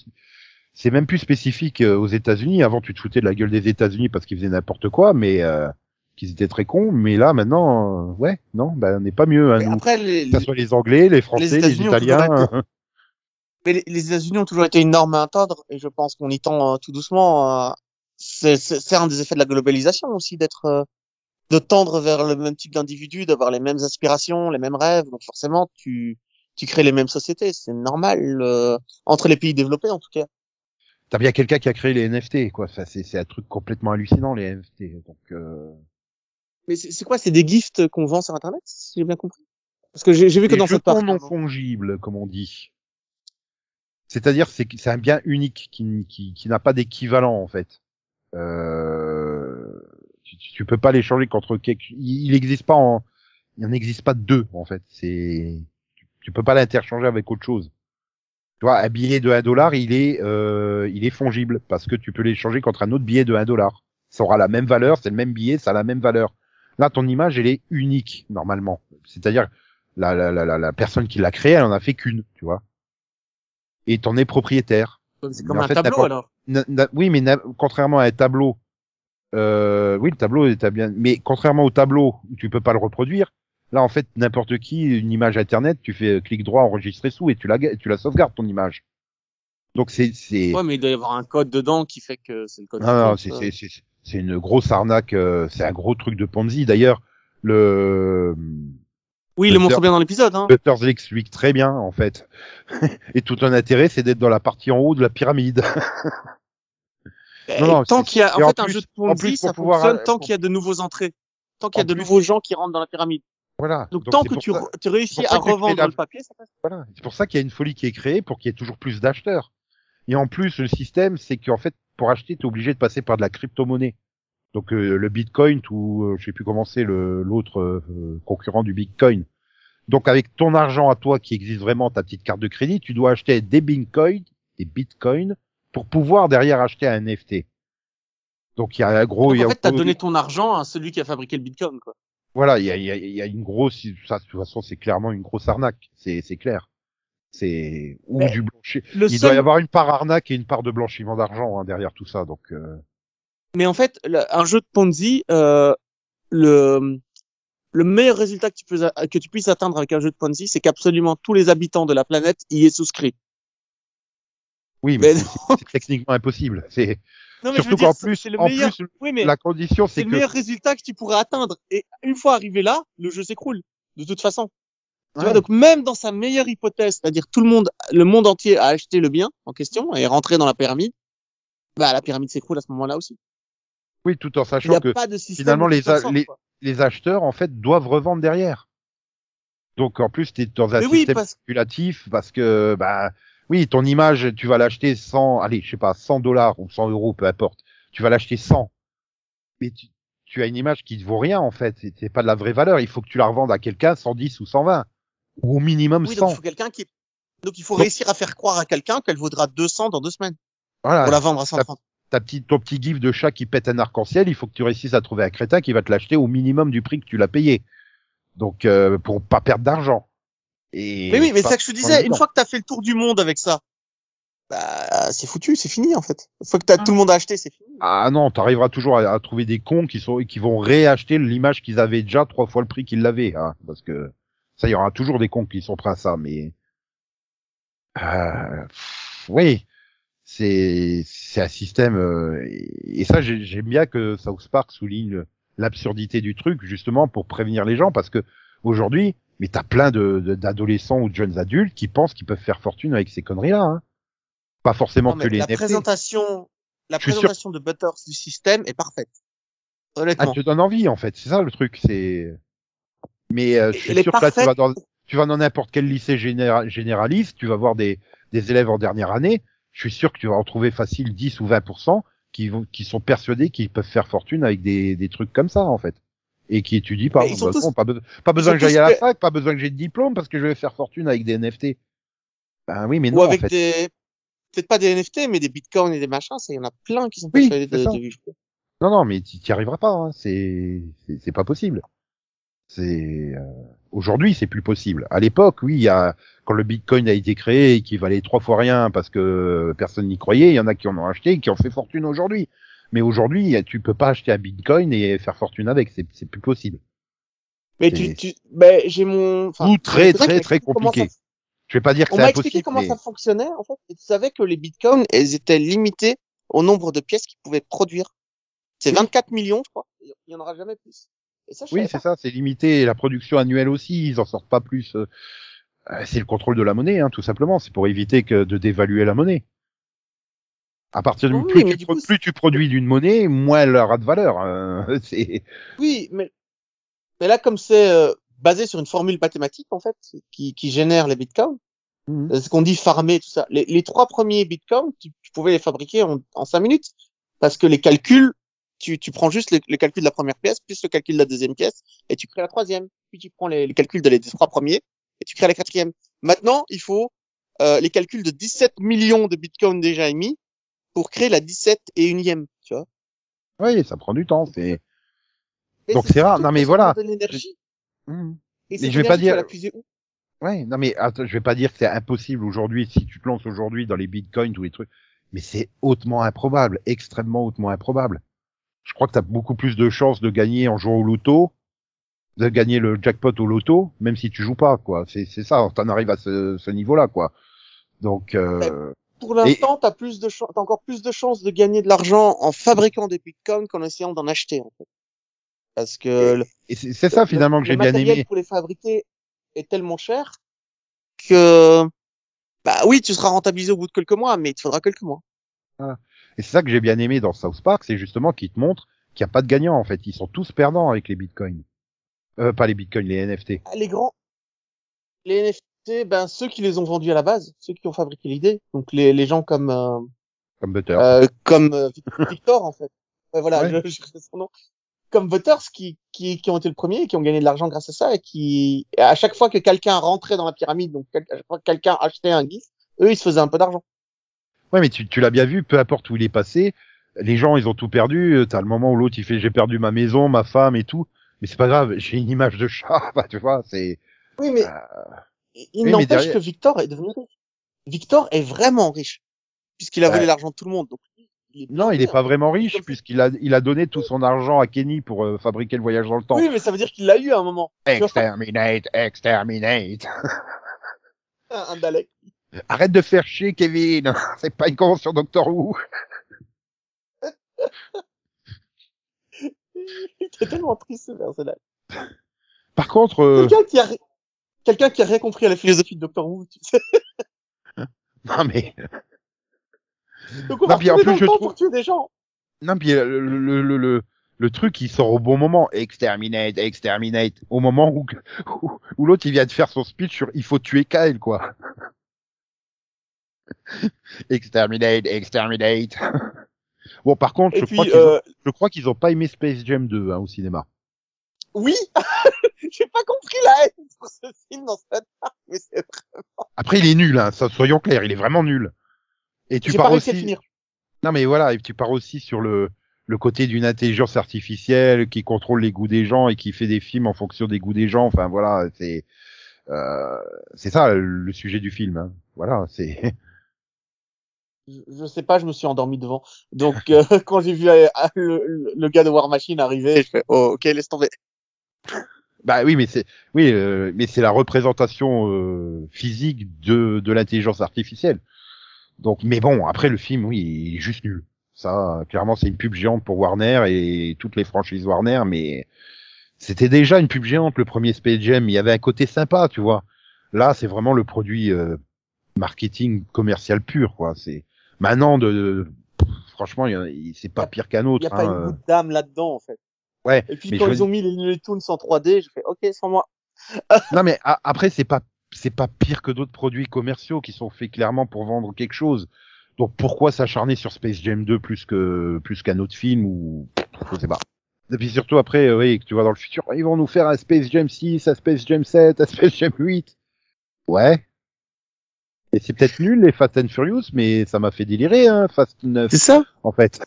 c'est même plus spécifique euh, aux États-Unis. Avant, tu te foutais de la gueule des États-Unis parce qu'ils faisaient n'importe quoi, mais euh, qu'ils étaient très cons. Mais là, maintenant, euh, ouais, non, ben, on n'est pas mieux. Hein, nous. après, les, Que ce soit les Anglais, les Français, les, Italiens. Mais les, États-Unis ont toujours été une norme à atteindre et je pense qu'on y tend euh, tout doucement. c'est un des effets de la globalisation aussi d'être de tendre vers le même type d'individu, d'avoir les mêmes aspirations, les mêmes rêves. Donc forcément, tu tu crées les mêmes sociétés. C'est normal euh, entre les pays développés en tout cas. T'as bien quelqu'un qui a créé les NFT, quoi. Ça, c'est, c'est un truc complètement hallucinant, les NFT. Donc, euh... Mais c'est quoi? C'est des gifts qu'on vend sur Internet, si j'ai bien compris? Parce que j'ai j'ai vu que dans cette partie. non fongibles, comme on dit. C'est-à-dire, c'est, c'est un bien unique qui, qui, qui n'a pas d'équivalent, en fait. Euh... Tu, tu- peux pas l'échanger contre quelque, il n'existe pas en, il n'existe pas deux, en fait. C'est, tu, peux pas l'interchanger avec autre chose. Tu vois, un billet de 1 dollar, il est, euh, il est fongible parce que tu peux l'échanger contre un autre billet de 1 dollar. Ça aura la même valeur, c'est le même billet, ça a la même valeur. Là, ton image, elle est unique normalement. C'est-à-dire, la, la, la, personne qui l'a créée, elle en a fait qu'une, tu vois. Et t'en es propriétaire. C'est comme un fait, tableau alors. Oui, mais contrairement à un tableau, euh, oui, le tableau est bien, mais contrairement au tableau tu peux pas le reproduire, là, en fait, n'importe qui, une image internet, tu fais euh, clic droit, enregistrer sous et tu la, tu la sauvegardes ton image. Donc c'est, c'est, Ouais, mais il doit y avoir un code dedans qui fait que c'est le code. non, non, c'est, fait, c'est, c'est, c'est une grosse arnaque, euh, c'est un gros truc de Ponzi. D'ailleurs, le, Oui, il le montre bien dans l'épisode. Hein. Butters l'explique très bien, en fait. et tout un intérêt, c'est d'être dans la partie en haut de la pyramide. Non, non, tant qu'il y a, en en fait, un plus- jeu de Ponzi, ça pouvoir, fonctionne euh, tant pour- qu'il y a de nouveaux entrées, tant qu'il y a En de plus- nouveaux gens qui rentrent dans la pyramide. Voilà. Donc, Donc, tant que tu, ça- tu réussis à revendre la- le papier, ça passe. Voilà. C'est pour ça qu'il y a une folie qui est créée pour qu'il y ait toujours plus d'acheteurs. Et en plus, le système, c'est qu'en fait, pour acheter, tu es obligé de passer par de la crypto-monnaie. Donc euh, le Bitcoin ou euh, je sais plus comment c'est le l'autre euh, concurrent du Bitcoin. Donc avec ton argent à toi qui existe vraiment ta petite carte de crédit, tu dois acheter des Bitcoin, des Bitcoins pour pouvoir derrière acheter un NFT. Donc il y a un gros, Donc, il y a en fait, t'as donné ton argent à celui qui a fabriqué le Bitcoin, quoi. Voilà, il y a, y, a, y a une grosse, ça de toute façon c'est clairement une grosse arnaque, c'est c'est clair. C'est ou Mais du blanchi. Il seul- doit y avoir une part arnaque et une part de blanchiment d'argent hein, derrière tout ça. Donc euh, Mais en fait, le- un jeu de Ponzi, euh, le, le meilleur résultat que tu, peux, a- que tu puisses atteindre avec un jeu de Ponzi, c'est qu'absolument tous les habitants de la planète y aient souscrit. oui, mais Mais c'est techniquement impossible. C'est Non, mais Surtout qu'en plus, le en meilleur. plus, Oui, mais la condition, c'est le que meilleur résultat que tu pourrais atteindre. Et une fois arrivé là, le jeu s'écroule. De toute façon. Tu vois, donc même dans sa meilleure hypothèse, c'est-à-dire tout le monde, le monde entier a acheté le bien en question et est rentré dans la pyramide, bah la pyramide s'écroule à ce moment-là aussi. oui, tout en sachant a que pas de système. finalement, les acheteurs, en fait, doivent revendre derrière. Donc, en plus, tu es dans un Mais oui, système parce spéculatif parce que, bah, oui, ton image, tu vas l'acheter 100, allez, je sais pas, 100 dollars ou 100 euros, peu importe. Tu vas l'acheter 100. Mais tu, tu as une image qui ne vaut rien, en fait. C'est- C'est pas de la vraie valeur. Il faut que tu la revendes à quelqu'un 110 ou 120. Ou au minimum oui, donc 100. il faut quelqu'un qui, donc il faut Donc- réussir à faire croire à quelqu'un qu'elle vaudra 200 dans deux semaines Voilà. pour la vendre à 130. ta petite, ton petit gif de chat qui pète un arc-en-ciel, il faut que tu réussisses à trouver un crétin qui va te l'acheter au minimum du prix que tu l'as payé. Donc, euh, pour pas perdre d'argent. Et Mais oui, mais c'est pas- ça que je te disais. Une fois que t'as fait le tour du monde avec ça, bah c'est foutu, c'est fini en fait. Une fois que t'as tout le monde a acheté, c'est fini. Ah non, t'arriveras toujours à, à trouver des cons qui sont, qui vont réacheter l'image qu'ils avaient déjà trois fois le prix qu'ils l'avaient, hein, parce que ça, il y aura toujours des cons qui sont prêts à ça, mais, euh, pff, oui, c'est, c'est un système, euh, et, et ça, j'ai- j'aime bien que South Park souligne l'absurdité du truc, justement, pour prévenir les gens, parce que aujourd'hui, mais t'as plein de, de- d'adolescents ou de jeunes adultes qui pensent qu'ils peuvent faire fortune avec ces conneries-là, hein. Pas forcément Non, que les la NFT. présentation, la sûr- présentation de Butters du système est parfaite. Ah, Honnêtement. te donne envie en fait, c'est ça le truc, c'est. Mais euh, je suis sûr que là tu vas dans, tu vas dans n'importe quel lycée généra- généraliste, tu vas voir des des élèves en dernière année. Je suis sûr que tu vas en trouver facile 10 ou 20 qui vont qui sont persuadés qu'ils peuvent faire fortune avec des des trucs comme ça en fait et qui étudient ils sont Bah, tous- pas, be- pas besoin que j'aille à la fac, pas besoin que j'ai de diplôme parce que je vais faire fortune avec des NFT. Ben oui, mais non Ou en avec fait. des, peut-être pas des NFT, mais des bitcoins et des machins, c'est, il y en a plein qui sont Oui, persuadés de, de. Non, non, mais tu n'y arriveras pas. Hein. C'est, pas possible. C'est euh, aujourd'hui, c'est plus possible. À l'époque, oui, il y a quand le Bitcoin a été créé et qui valait trois fois rien parce que personne n'y croyait, il y en a qui en ont acheté et qui ont fait fortune aujourd'hui. Mais aujourd'hui, tu peux pas acheter un Bitcoin et faire fortune avec. C'est, c'est plus possible. Mais tu, tu, ben, j'ai mon, enfin, Ou très, très, très compliqué. ça- Je vais pas dire que On c'est m'a impossible. expliqué comment mais- ça fonctionnait, en fait. Et tu savais que les bitcoins, elles étaient limitées au nombre de pièces qu'ils pouvaient produire. C'est Oui. 24 millions, je crois. Il y en aura jamais plus. Et ça, je Oui, c'est ça, c'est limité. La production annuelle aussi, ils en sortent pas plus. euh, euh, C'est le contrôle de la monnaie, hein, tout simplement. C'est pour éviter que de dévaluer la monnaie. À partir du Oui, plus, tu, du pro- coup, plus tu produis d'une monnaie, moins elle aura de valeur. euh, Oui, mais, mais là, comme c'est euh, basé sur une formule mathématique, en fait, qui, qui génère les bitcoins, euh, ce qu'on dit farmer, tout ça. Les, les trois premiers bitcoins, tu, tu pouvais les fabriquer en, en cinq minutes. Parce que les calculs, tu, tu prends juste le, le calcul de la première pièce, plus le calcul de la deuxième pièce, et tu crées la troisième. Puis tu prends les, les calculs de les trois premiers, et tu crées la quatrième. Maintenant, il faut euh, les calculs de 17 millions de bitcoins déjà émis pour créer la 17 et unième, tu vois. oui, ça prend du temps. C'est Donc c'est rare. Non, mais voilà. demande de l'énergie. Et Mais cette je vais pas dire- Ouais, non mais attends, je vais pas dire que c'est impossible aujourd'hui si tu te lances aujourd'hui dans les bitcoins tous les trucs, mais c'est hautement improbable, extrêmement hautement improbable. Je crois que tu as beaucoup plus de chances de gagner en jouant au loto, de gagner le jackpot au loto, même si tu joues pas quoi. C'est c'est ça, t'en arrives à ce, ce niveau-là quoi. Donc euh, Pour l'instant, t'as plus de t'as encore plus de chances de gagner de l'argent en fabriquant des bitcoins qu'en essayant d'en acheter, en fait. Parce que le, et c'est c'est ça finalement que le j'ai bien matériel aimé. pour les fabriquer est tellement cher que, bah oui, tu seras rentabilisé au bout de quelques mois, mais il te faudra quelques mois. Et c'est ça que j'ai bien aimé dans South Park, c'est justement qu'ils te montrent qu'il n'y a pas de gagnant en fait. Ils sont tous perdants avec les bitcoins. Euh, pas les bitcoins, les NFT. Ah, Les grands, les NFT, ben ceux qui les ont vendus à la base, ceux qui ont fabriqué l'idée, donc les, les gens comme euh, Comme Butter. euh, comme euh, Victor en fait. Ouais, voilà, Ouais. je, je son nom. Comme Butters qui, qui, qui ont été le premier et qui ont gagné de l'argent grâce à ça et qui, à chaque fois que quelqu'un rentrait dans la pyramide, donc quel- à chaque fois que quelqu'un achetait un GIF, eux, ils se faisaient un peu d'argent. Ouais, mais tu, tu l'as bien vu, peu importe où il est passé, les gens, ils ont tout perdu. Euh, T'as le moment où l'autre, il fait, j'ai perdu ma maison, ma femme et tout. Mais c'est pas grave, j'ai une image de chat, bah, tu vois, c'est, Oui, mais Euh, il oui, n'empêche derrière- que Victor est devenu riche. Victor est vraiment riche puisqu'il a volé l'argent de tout le monde. Donc, il est non, il est pas vraiment riche puisqu'il a, il a donné tout son argent à Kenny pour euh, fabriquer le voyage dans le temps. Oui, mais ça veut dire qu'il l'a eu à un moment. Exterminate, exterminate. un, un Dalek. Arrête de faire chier, Kevin. C'est pas une convention Doctor Who. Il était tellement triste ce personnage. Par contre, euh, Quelqu'un qui quelqu'un qui a rien compris à la philosophie de Doctor Who, tu sais. non mais, Donc on va Non, puis en plus, je trouve- pour tuer des gens. non puis euh, le, le, le, le, le truc il sort au bon moment, exterminate, exterminate, au moment où où, où l'autre il vient de faire son speech sur il faut tuer Kyle quoi. exterminate, exterminate. bon par contre, je puis, crois qu'ils ont, euh, je crois qu'ils ont pas aimé Space Jam 2 hein, au cinéma. Oui, j'ai pas compris la haine pour ce film dans cette part, mais c'est vrai. Après il est nul, hein, ça, soyons clairs, il est vraiment nul. Et tu pas pars à aussi. finir. Non mais voilà, et tu pars aussi sur le le côté d'une intelligence artificielle qui contrôle les goûts des gens et qui fait des films en fonction des goûts des gens. Enfin voilà, c'est euh, c'est ça le sujet du film. Hein. Voilà, c'est Je, je sais pas, je me suis endormi devant. Donc euh, quand j'ai vu euh, le, le- le gars de War Machine arriver, je fais oh, ok, laisse tomber. Bah oui, mais c'est oui, euh, mais c'est la représentation euh, physique de de l'intelligence artificielle. Donc, mais bon, après le film, oui, il est juste nul. Ça, clairement, c'est une pub géante pour Warner et toutes les franchises Warner, mais c'était déjà une pub géante le premier Space Jam. Il y avait un côté sympa, tu vois. Là, c'est vraiment le produit euh, marketing commercial pur, quoi. C'est maintenant de, de- franchement, il il- c'est pas pire qu'un Il y autre. a pas hein, une euh. goutte d'âme là-dedans en fait. Ouais. Et puis mais quand ils ont mis les Looney Tunes en 3D, je fais ok, sans moi. Non, mais a- après, c'est pas c'est pas pire que d'autres produits commerciaux qui sont faits clairement pour vendre quelque chose. Donc pourquoi s'acharner sur Space Jam 2 plus que plus qu'un autre film ou je sais pas. Et puis surtout après, euh, oui, que tu vois dans le futur, ils vont nous faire un Space Jam 6, un Space Jam 7, un Space Jam 8. Ouais. Et c'est peut-être nul les Fast and Furious, mais ça m'a fait délirer, hein, Fast 9, C'est ça. en fait.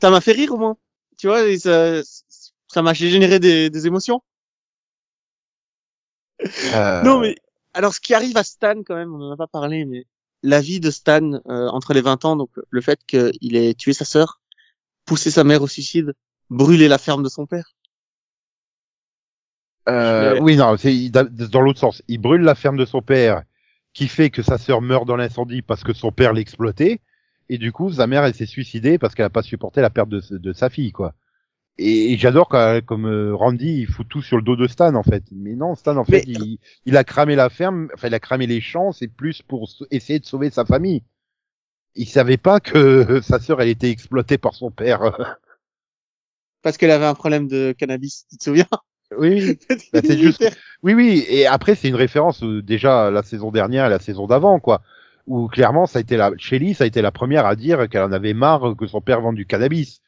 Ça m'a fait rire au moins. Tu vois, ça ça m'a généré des, des émotions. Euh, Non mais alors ce qui arrive à Stan quand même, on en a pas parlé, mais la vie de Stan euh, entre les 20 ans, donc le fait qu'il ait tué sa sœur, poussé sa mère au suicide, brûlé la ferme de son père. Euh, oui, non, c'est dans l'autre sens. Il brûle la ferme de son père, qui fait que sa sœur meurt dans l'incendie parce que son père l'exploitait, et du coup, sa mère, elle s'est suicidée parce qu'elle a pas supporté la perte de, de sa fille, quoi. Et, j'adore quand, comme euh, Randy, il fout tout sur le dos de Stan, en fait. Mais non, Stan, en fait, Mais- il, il a cramé la ferme, enfin, il a cramé les champs, c'est plus pour essayer de sauver sa famille. Il savait pas que sa sœur, elle était exploitée par son père. Parce qu'elle avait un problème de cannabis, tu te souviens? Oui, Bah, c'est juste- Oui, oui, et après c'est une référence euh, déjà à la saison dernière et la saison d'avant, quoi. Où clairement ça a été la Shelly, ça a été la première à dire qu'elle en avait marre que son père vende du cannabis.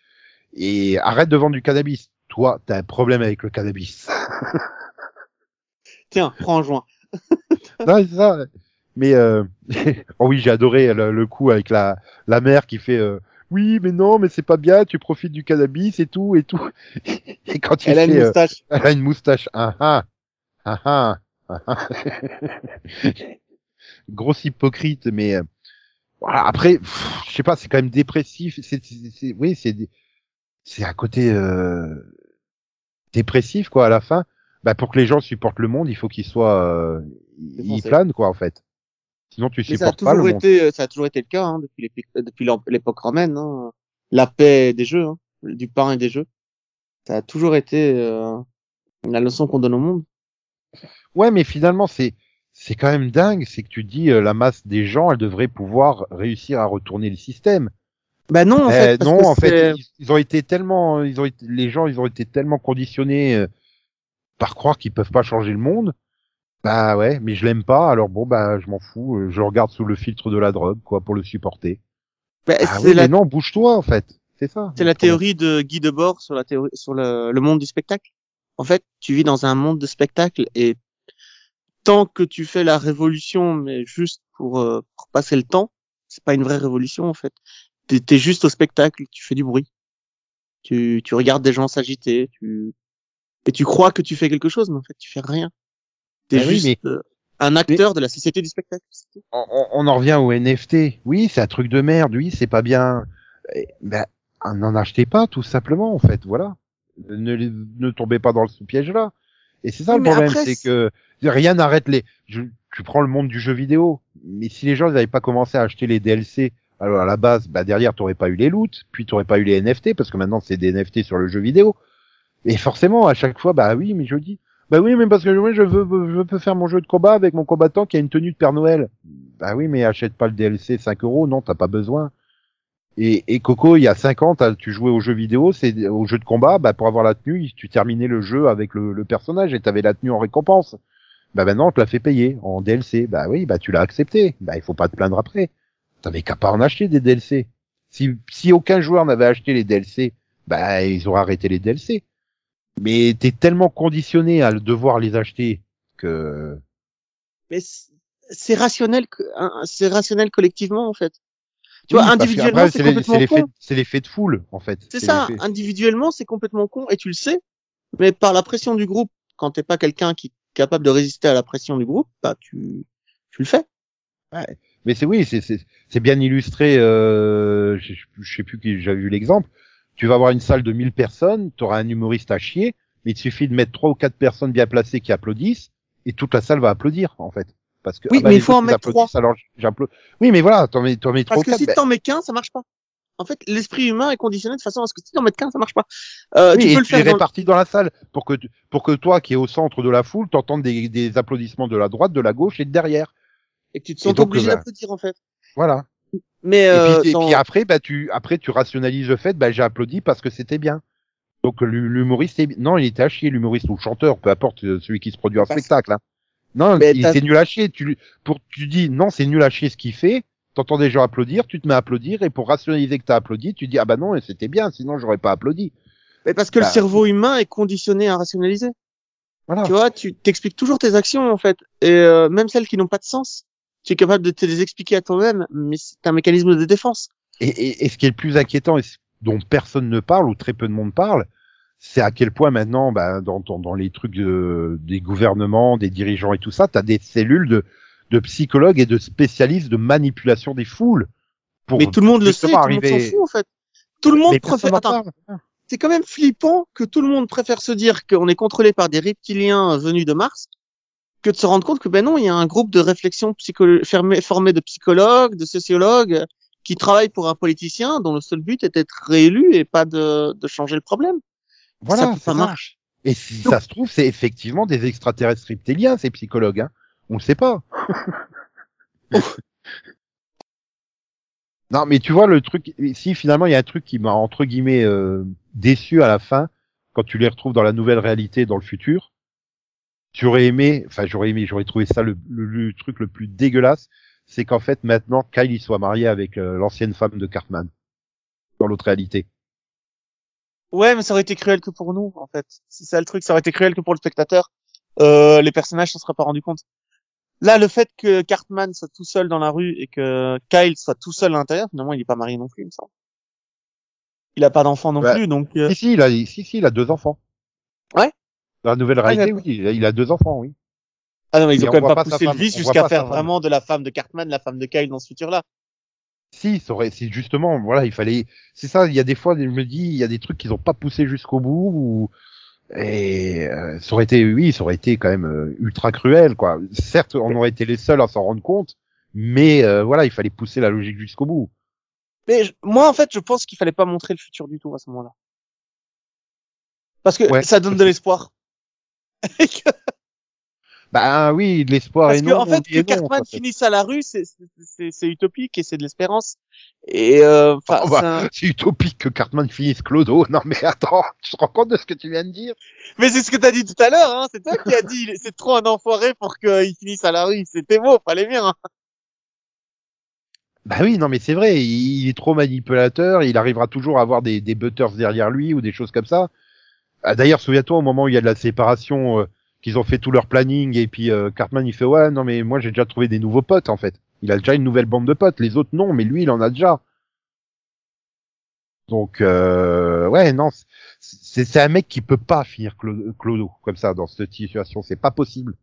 Et arrête de vendre du cannabis. Toi, t'as un problème avec le cannabis. Tiens, prends un joint. non, c'est ça. Mais euh... oh oui, j'ai adoré le, le coup avec la la mère qui fait euh, oui, mais non, mais c'est pas bien, tu profites du cannabis et tout et tout. et quand il Elle a une euh, moustache. Elle a une moustache. Ah ah. Ah ah. ah, ah. Grosse hypocrite, mais euh, voilà. Après, je sais pas, c'est quand même dépressif. C'est, c'est- c'est- oui, c'est, des- c'est un côté euh, dépressif quoi à la fin. Bah pour que les gens supportent le monde, il faut qu'ils soient, euh, ils planent quoi en fait. Sinon tu Mais ça a supportes pas le toujours monde. été, ça a toujours été le cas hein, depuis l'époque romaine. Hein. La paix des jeux, hein, du pain et des jeux. Ça a toujours été euh, la leçon qu'on donne au monde. Ouais, mais finalement c'est c'est quand même dingue, c'est que tu dis euh, la masse des gens, elle devrait pouvoir réussir à retourner le système. Bah non, en Eh, fait. non, en fait, ils, ils ont été tellement, ils ont été, les gens, ils ont été tellement conditionnés euh, par croire qu'ils peuvent pas changer le monde. Bah ouais, mais je l'aime pas, alors bon bah je m'en fous, euh, je regarde sous le filtre de la drogue, quoi, pour le supporter. bah, Ah oui, la, mais non, bouge-toi en fait, c'est ça. c'est la théorie de Guy Debord sur la théorie, sur le, le monde du spectacle. En fait, tu vis dans un monde de spectacle et tant que tu fais la révolution, mais juste pour, euh, pour passer le temps, c'est pas une vraie révolution en fait. T'es, juste au spectacle, tu fais du bruit. Tu, tu regardes des gens s'agiter, tu, et tu crois que tu fais quelque chose, mais en fait tu fais rien. T'es Ah oui, juste mais- euh, un acteur de la société du spectacle. On, on- en revient au NFT. Oui, c'est un truc de merde. Oui, c'est pas bien. Ben, n'en achetez pas, tout simplement, en fait. Voilà. Ne, ne tombez pas dans ce piège-là. Et c'est ça Oui, le problème, c'est- que rien n'arrête les. Je, tu prends le monde du jeu vidéo, mais si les gens n'avaient pas commencé à acheter les DLC Alors à la base, bah derrière t'aurais pas eu les loots, puis t'aurais pas eu les NFT parce que maintenant c'est des NFT sur le jeu vidéo. Et forcément à chaque fois, bah oui, mais je dis, bah oui, mais parce que je veux, je veux faire mon jeu de combat avec mon combattant qui a une tenue de Père Noël. Bah oui, mais achète pas le DLC 5 euros, non, t'as pas besoin. Et, Coco, il y a 5 ans, tu jouais au jeu vidéo, c'est au jeu de combat, bah pour avoir la tenue, tu terminais le jeu avec le, le personnage et t'avais la tenue en récompense. Bah maintenant, on te fait payer en DLC. Bah oui, bah tu l'as accepté. Bah il faut pas te plaindre après. T'avais qu'à pas en acheter des DLC. Si, si aucun joueur n'avait acheté les DLC, bah ils auraient arrêté les DLC. Mais t'es tellement conditionné à devoir les acheter que. Mais c'est rationnel, c'est rationnel collectivement en fait. Tu vois, individuellement, c'est complètement con. C'est l'effet de foule, en fait. C'est ça. Individuellement, c'est complètement con, et tu le sais. Mais par la pression du groupe, quand t'es pas quelqu'un qui est capable de résister à la pression du groupe, bah tu, tu le fais. Ouais. Mais c'est oui, c'est bien illustré. Euh, je, je sais plus qui j'avais vu l'exemple. Tu vas avoir une salle de 1000 personnes, tu auras un humoriste à chier, mais il suffit de mettre trois ou quatre personnes bien placées qui applaudissent, et toute la salle va applaudir, en fait. Parce que, oui, ah bah, mais il faut en mettre trois. Alors Oui, mais voilà, t'en mets, t'en mets trois. Parce que si t'en mets qu'un, ça marche pas. En fait, l'esprit humain est conditionné de façon à ce que si t'en mets qu'un, ça marche pas. Euh, tu peux le faire. Tu répartis dans... la salle pour que, pour que toi, qui es au centre de la foule, t'entendes des, des applaudissements de la droite, de la gauche et de derrière. Et que tu te sens obligé bah, d'applaudir, en fait. Voilà. Mais et, puis, euh, et puis, après, bah tu, après tu rationalises le fait, bah j'ai applaudi parce que c'était bien. Donc l'humoriste, non, il était à chier l'humoriste ou le chanteur, peu importe euh, celui qui se produit en spectacle. Hein. Non, mais il nul à chier. Tu, pour, tu dis non, c'est nul à chier ce qu'il fait. T'entends des gens applaudir, tu te mets à applaudir et pour rationaliser que t'as applaudi, tu dis ah bah non, c'était bien, sinon j'aurais pas applaudi. Mais parce que le bah. cerveau humain est conditionné à rationaliser. Voilà. Tu vois, tu t'expliques toujours tes actions en fait, et euh, même celles qui n'ont pas de sens, tu es capable de te les expliquer à toi-même, mais c'est un mécanisme de défense. Et, et, et, ce qui est le plus inquiétant, et dont personne ne parle ou très peu de monde parle, c'est à quel point maintenant, bah, dans, dans, dans les trucs des gouvernements, des dirigeants et tout ça, tu as des cellules de, de psychologues et de spécialistes de manipulation des foules. Pour mais tout le monde le sait, tout le monde s'en fout en fait. Tout le monde préfère. c'est quand même flippant que tout le monde préfère se dire qu'on est contrôlé par des reptiliens venus de Mars que de se rendre compte que ben non, il y a un groupe de réflexion fermé, formé de psychologues, de sociologues qui travaillent pour un politicien dont le seul but est d'être réélu et pas de, de changer le problème. Voilà, ça, marche. Et si ça se trouve, c'est effectivement des extraterrestres reptiliens, ces psychologues. Hein. On le sait pas. non, mais tu vois le truc. Si finalement il y a un truc qui m'a entre guillemets euh, déçu à la fin, quand tu les retrouves dans la nouvelle réalité, dans le futur, j'aurais aimé. Enfin, j'aurais aimé. J'aurais trouvé ça le, le, truc le plus dégueulasse, c'est qu'en fait maintenant Kyle soit marié avec euh, l'ancienne femme de Cartman dans l'autre réalité. Ouais, mais ça aurait été cruel que pour nous, en fait. C'est ça le truc, ça aurait été cruel que pour le spectateur. Euh, les personnages s'en seraient pas rendu compte. Là, le fait que Cartman soit tout seul dans la rue et que Kyle soit tout seul à l'intérieur, finalement, il est pas marié non plus, il me semble. Il a pas d'enfant non plus, donc. Euh... Si, si, il a, si, si, il a deux enfants. Ouais. Dans la nouvelle ah, réalité, oui, il a, deux enfants, oui. Ah non, mais ils ont quand même pas, poussé le vice jusqu'à faire vraiment de la femme de Cartman la femme de Kyle dans ce futur-là. Si, ça aurait, si justement, voilà, il fallait, c'est ça, il y a des fois, je me dis, il y a des trucs qu'ils ont pas poussé jusqu'au bout, ou, et euh, ça aurait été, oui, ça aurait été quand même euh, ultra cruel, quoi. Certes, on aurait été les seuls à s'en rendre compte, mais euh, voilà, il fallait pousser la logique jusqu'au bout. Mais moi, en fait, je pense qu'il fallait pas montrer le futur du tout à ce moment-là, parce que ça donne de l'espoir. Bah oui, de l'espoir et non. Parce qu'en fait, que Cartman finisse à la rue, c'est utopique et c'est de l'espérance. Et euh, oh, bah, c'est utopique que Cartman finisse Clodo. Non mais attends, tu te rends compte de ce que tu viens de dire? Mais c'est ce que t'as dit tout à l'heure. Hein. C'est toi qui as dit, c'est trop un enfoiré pour qu'il finisse à la rue. C'était beau, fallait bien. Hein. Bah oui, non mais c'est vrai, il, est trop manipulateur, il arrivera toujours à avoir des, des butters derrière lui ou des choses comme ça. Ah, d'ailleurs, souviens-toi au moment où il y a de la séparation, euh, qu'ils ont fait tout leur planning et puis euh, Cartman il fait ouais non mais moi j'ai déjà trouvé des nouveaux potes en fait. Il a déjà une nouvelle bande de potes, les autres non, mais lui il en a déjà. Donc euh, ouais non, c'est un mec qui peut pas finir Clodo comme ça dans cette situation, c'est pas possible.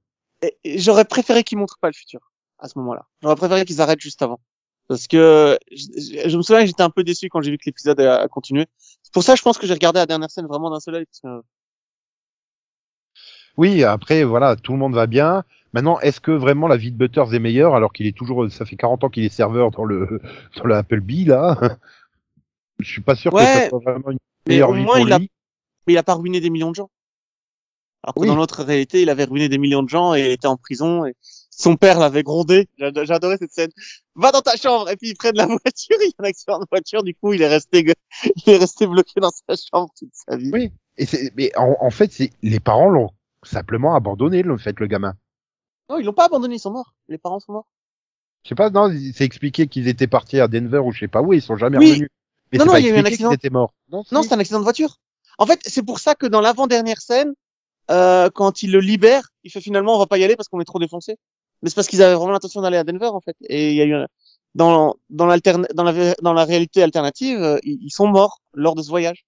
J'aurais préféré qu'ils montrent pas le futur à ce moment-là. J'aurais préféré qu'ils arrêtent juste avant. Parce que je, me souviens que j'étais un peu déçu quand j'ai vu que l'épisode a, continué. C'est pour ça je pense que j'ai regardé la dernière scène vraiment d'un seul œil. Oui, après, voilà, tout le monde va bien. Maintenant, est-ce que vraiment la vie de Butters est meilleure alors qu'il est toujours, ça fait 40 ans qu'il est serveur dans le, dans le Applebee, là? Je suis pas sûr que Ouais, ça soit vraiment une mais meilleure au vie moins, pour il a- lui. Mais il a pas ruiné des millions de gens. Alors que Oui. dans l'autre réalité, il avait ruiné des millions de gens et il était en prison et son père l'avait grondé. J'ado- J'adorais cette scène. Va dans ta chambre et puis ils prennent la voiture. Il y a un accident de voiture. Du coup, il est resté, il est resté bloqué dans sa chambre toute sa vie. Oui. Et c'est, mais en, en fait, c'est, les parents l'ont simplement abandonné, le fait, le gamin. Non, ils l'ont pas abandonné. Ils sont morts. Les parents sont morts. Je sais pas, non, c'est expliqué qu'ils étaient partis à Denver ou je sais pas où, ils sont jamais Oui. revenus. Mais Non, c'est non, pas il y a eu un accident. morts. Non, c'est un accident de voiture. En fait, c'est pour ça que dans l'avant-dernière scène, euh, quand il le libère, il fait finalement on va pas y aller parce qu'on est trop défoncé. Mais c'est parce qu'ils avaient vraiment l'intention d'aller à Denver en fait. Et il y a eu dans dans l'alterne dans la dans la réalité alternative, euh, ils sont morts lors de ce voyage.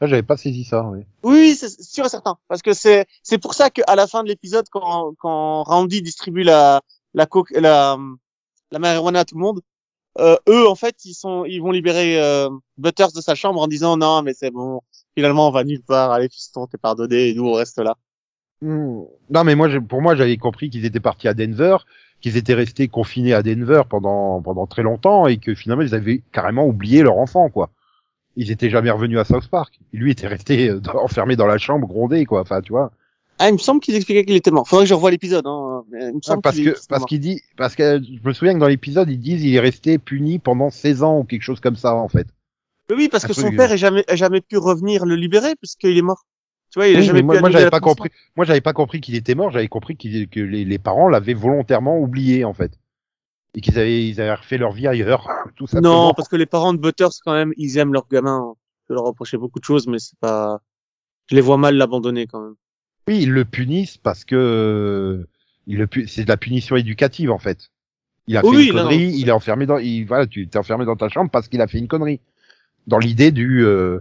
Ah, j'avais pas saisi ça, oui. Oui, c'est sûr et certain. Parce que c'est c'est pour ça qu'à la fin de l'épisode, quand quand Randy distribue la la coke la la marijuana à tout le monde, euh, eux en fait ils sont ils vont libérer euh, Butters de sa chambre en disant non mais c'est bon, finalement on va nulle part, allez fiston t'es pardonné et nous on reste là. Non, mais moi, pour moi, j'avais compris qu'ils étaient partis à Denver, qu'ils étaient restés confinés à Denver pendant pendant très longtemps et que finalement ils avaient carrément oublié leur enfant, quoi. Ils étaient jamais revenus à South Park. Lui était resté euh, enfermé dans la chambre, grondé, quoi. Enfin, tu vois. Ah il me semble qu'ils expliquaient qu'il était mort. Faudrait que je revoie l'épisode. Hein. Il me Ah, parce qu'il que qu'il parce qu'il dit parce que je me souviens que dans l'épisode ils disent il est resté puni pendant 16 ans ou quelque chose comme ça en fait. Mais oui parce un que son père est jamais a jamais pu revenir le libérer puisqu'il est mort. Tu vois il a Oui, jamais moi, moi j'avais pas compris. Moi j'avais pas compris qu'il était mort. J'avais compris que les, les parents l'avaient volontairement oublié en fait et qu'ils avaient ils avaient refait leur vie ailleurs tout simplement. Non, parce que les parents de Butters, quand même, ils aiment leur gamin. Je leur reprocher beaucoup de choses, mais c'est pas. Je les vois mal l'abandonner quand même. Oui, ils le punissent parce que il le pu- c'est de la punition éducative en fait. Il a fait oui, une non, connerie, non. il est enfermé dans il voilà, tu t'es enfermé dans ta chambre parce qu'il a fait une connerie. Dans l'idée du euh,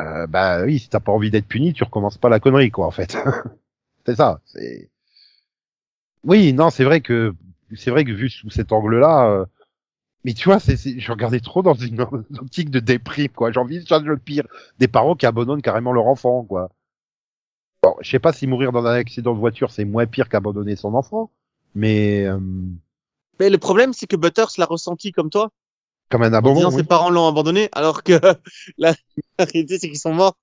euh, bah oui, si t'as pas envie d'être puni, tu recommences pas la connerie quoi en fait. c'est ça, c'est Oui, non, c'est vrai que c'est vrai que vu sous cet angle-là euh, mais tu vois, c'est, c'est, je regardais trop dans une optique de déprime, quoi. J'ai envie de faire le pire. Des parents qui abandonnent carrément leur enfant, quoi. Bon, je sais pas si mourir dans un accident de voiture, c'est moins pire qu'abandonner son enfant, mais euh, Mais le problème, c'est que Butters l'a ressenti comme toi, comme un en abandon. disant oui. ses parents l'ont abandonné, alors que la, la réalité, c'est qu'ils sont morts.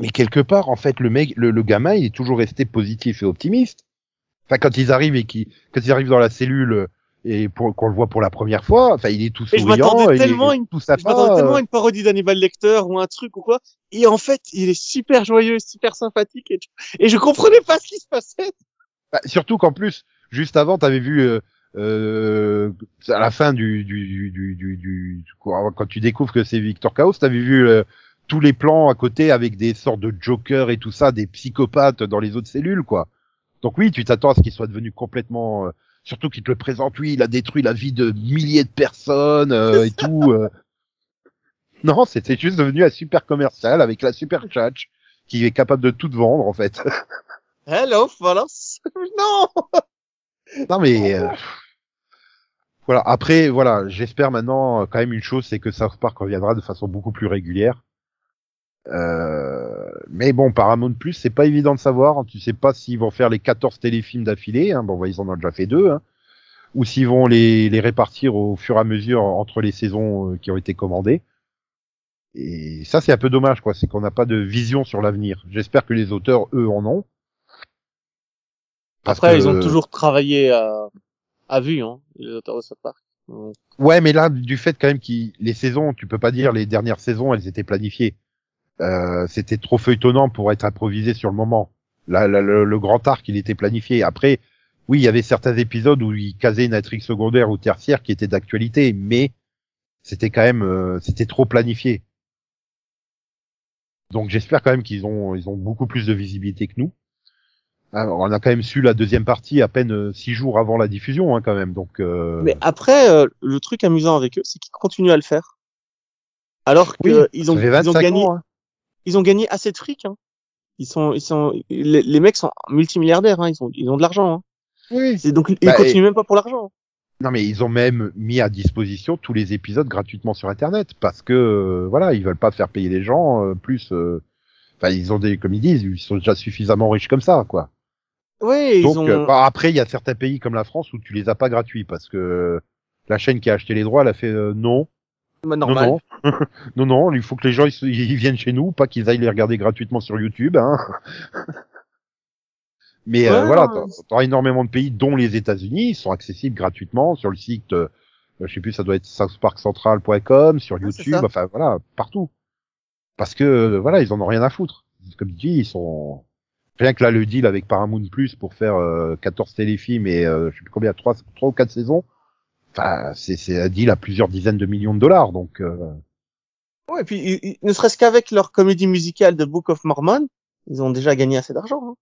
Mais quelque part, en fait, le mec, le, le gamin, il est toujours resté positif et optimiste. Enfin, quand ils arrivent et qui, quand ils arrivent dans la cellule et pour qu'on le voit pour la première fois, enfin, il est tout Et je souriant, m'attendais il est tellement une- tout Je m'attendais sympa. tellement à euh, une parodie d'Hannibal Lecter ou un truc ou quoi. Et en fait, il est super joyeux, super sympathique et, et je comprenais pas ce qui se passait. bah, surtout qu'en plus, juste avant, t'avais vu euh, euh, à la fin du, du, du, du, du, du- quand tu découvres que c'est Victor Chaos, t'avais vu euh, tous les plans à côté avec des sortes de Joker et tout ça, des psychopathes dans les autres cellules, quoi. Donc oui, tu t'attends à ce qu'il soit devenu complètement, euh, surtout qu'il te le présente, oui, il a détruit la vie de milliers de personnes euh, et tout. euh. Non, c'était juste devenu un super commercial avec la super tchatch qui est capable de tout vendre en fait. Hello, voilà. non! Non mais euh, voilà. Après voilà, j'espère maintenant euh, quand même une chose, c'est que South Park reviendra de façon beaucoup plus régulière. Euh, mais bon, Paramount Plus, c'est pas évident de savoir. Tu sais pas s'ils vont faire les 14 téléfilms d'affilée. Hein. Bon, bah, ils en ont déjà fait deux. Hein. Ou s'ils vont les, les répartir au fur et à mesure entre les saisons qui ont été commandées. Et ça, c'est un peu dommage, quoi. C'est qu'on n'a pas de vision sur l'avenir. J'espère que les auteurs, eux, en ont. Après, que- ils ont toujours travaillé à, à vue, hein, les auteurs de South Park. Donc, Ouais, mais là, du fait quand même qu'ils les saisons, tu peux pas dire les dernières saisons, elles étaient planifiées. Euh, C'était trop feuilletonnant pour être improvisé sur le moment. Là, là, le, le grand arc, il était planifié. Après, oui, il y avait certains épisodes où il casait une intrigue secondaire ou tertiaire qui était d'actualité, mais c'était quand même, euh, c'était trop planifié. Donc j'espère quand même qu'ils ont, ils ont beaucoup plus de visibilité que nous. Alors, on a quand même su la deuxième partie à peine euh, six jours avant la diffusion, hein, quand même. Donc. euh, Mais après, euh, le truc amusant avec eux, c'est qu'ils continuent à le faire. Alors oui, que ils ont, ils ont 25 gagné, ans, hein. ils ont gagné assez de fric. Hein. Ils sont, ils sont, les, les mecs sont multimilliardaires. Hein. Ils ont, ils ont de l'argent. Hein. Oui. C'est donc ils Bah, continuent même pas pour l'argent. Non mais ils ont même mis à disposition tous les épisodes gratuitement sur internet parce que euh, voilà ils veulent pas faire payer les gens euh, plus euh, Enfin, ils ont des, comme ils disent, ils sont déjà suffisamment riches comme ça, quoi. Oui, Donc ils ont. euh, bah, après, il y a certains pays comme la France où tu les as pas gratuits parce que la chaîne qui a acheté les droits, elle a fait euh, non, bah, normal. non, non, non, non, il faut que les gens ils, viennent chez nous, pas qu'ils aillent les regarder gratuitement sur YouTube. Hein. Mais euh, Ouais, voilà, non, t'as énormément de pays, dont les États-Unis, ils sont accessibles gratuitement sur le site. euh, je sais plus, ça doit être southparkcentral.com, sur YouTube, enfin voilà, partout. Parce que euh, voilà, ils en ont rien à foutre. Comme tu dis, ils sont rien que là le deal avec Paramount Plus pour faire euh, 14 téléfilms et euh, je sais plus combien, trois, trois ou quatre saisons. Enfin, c'est c'est un deal à plusieurs dizaines de millions de dollars, donc. euh, Ouais, et puis ils- ils- ne serait-ce qu'avec leur comédie musicale de Book of Mormon, ils ont déjà gagné assez d'argent. hein.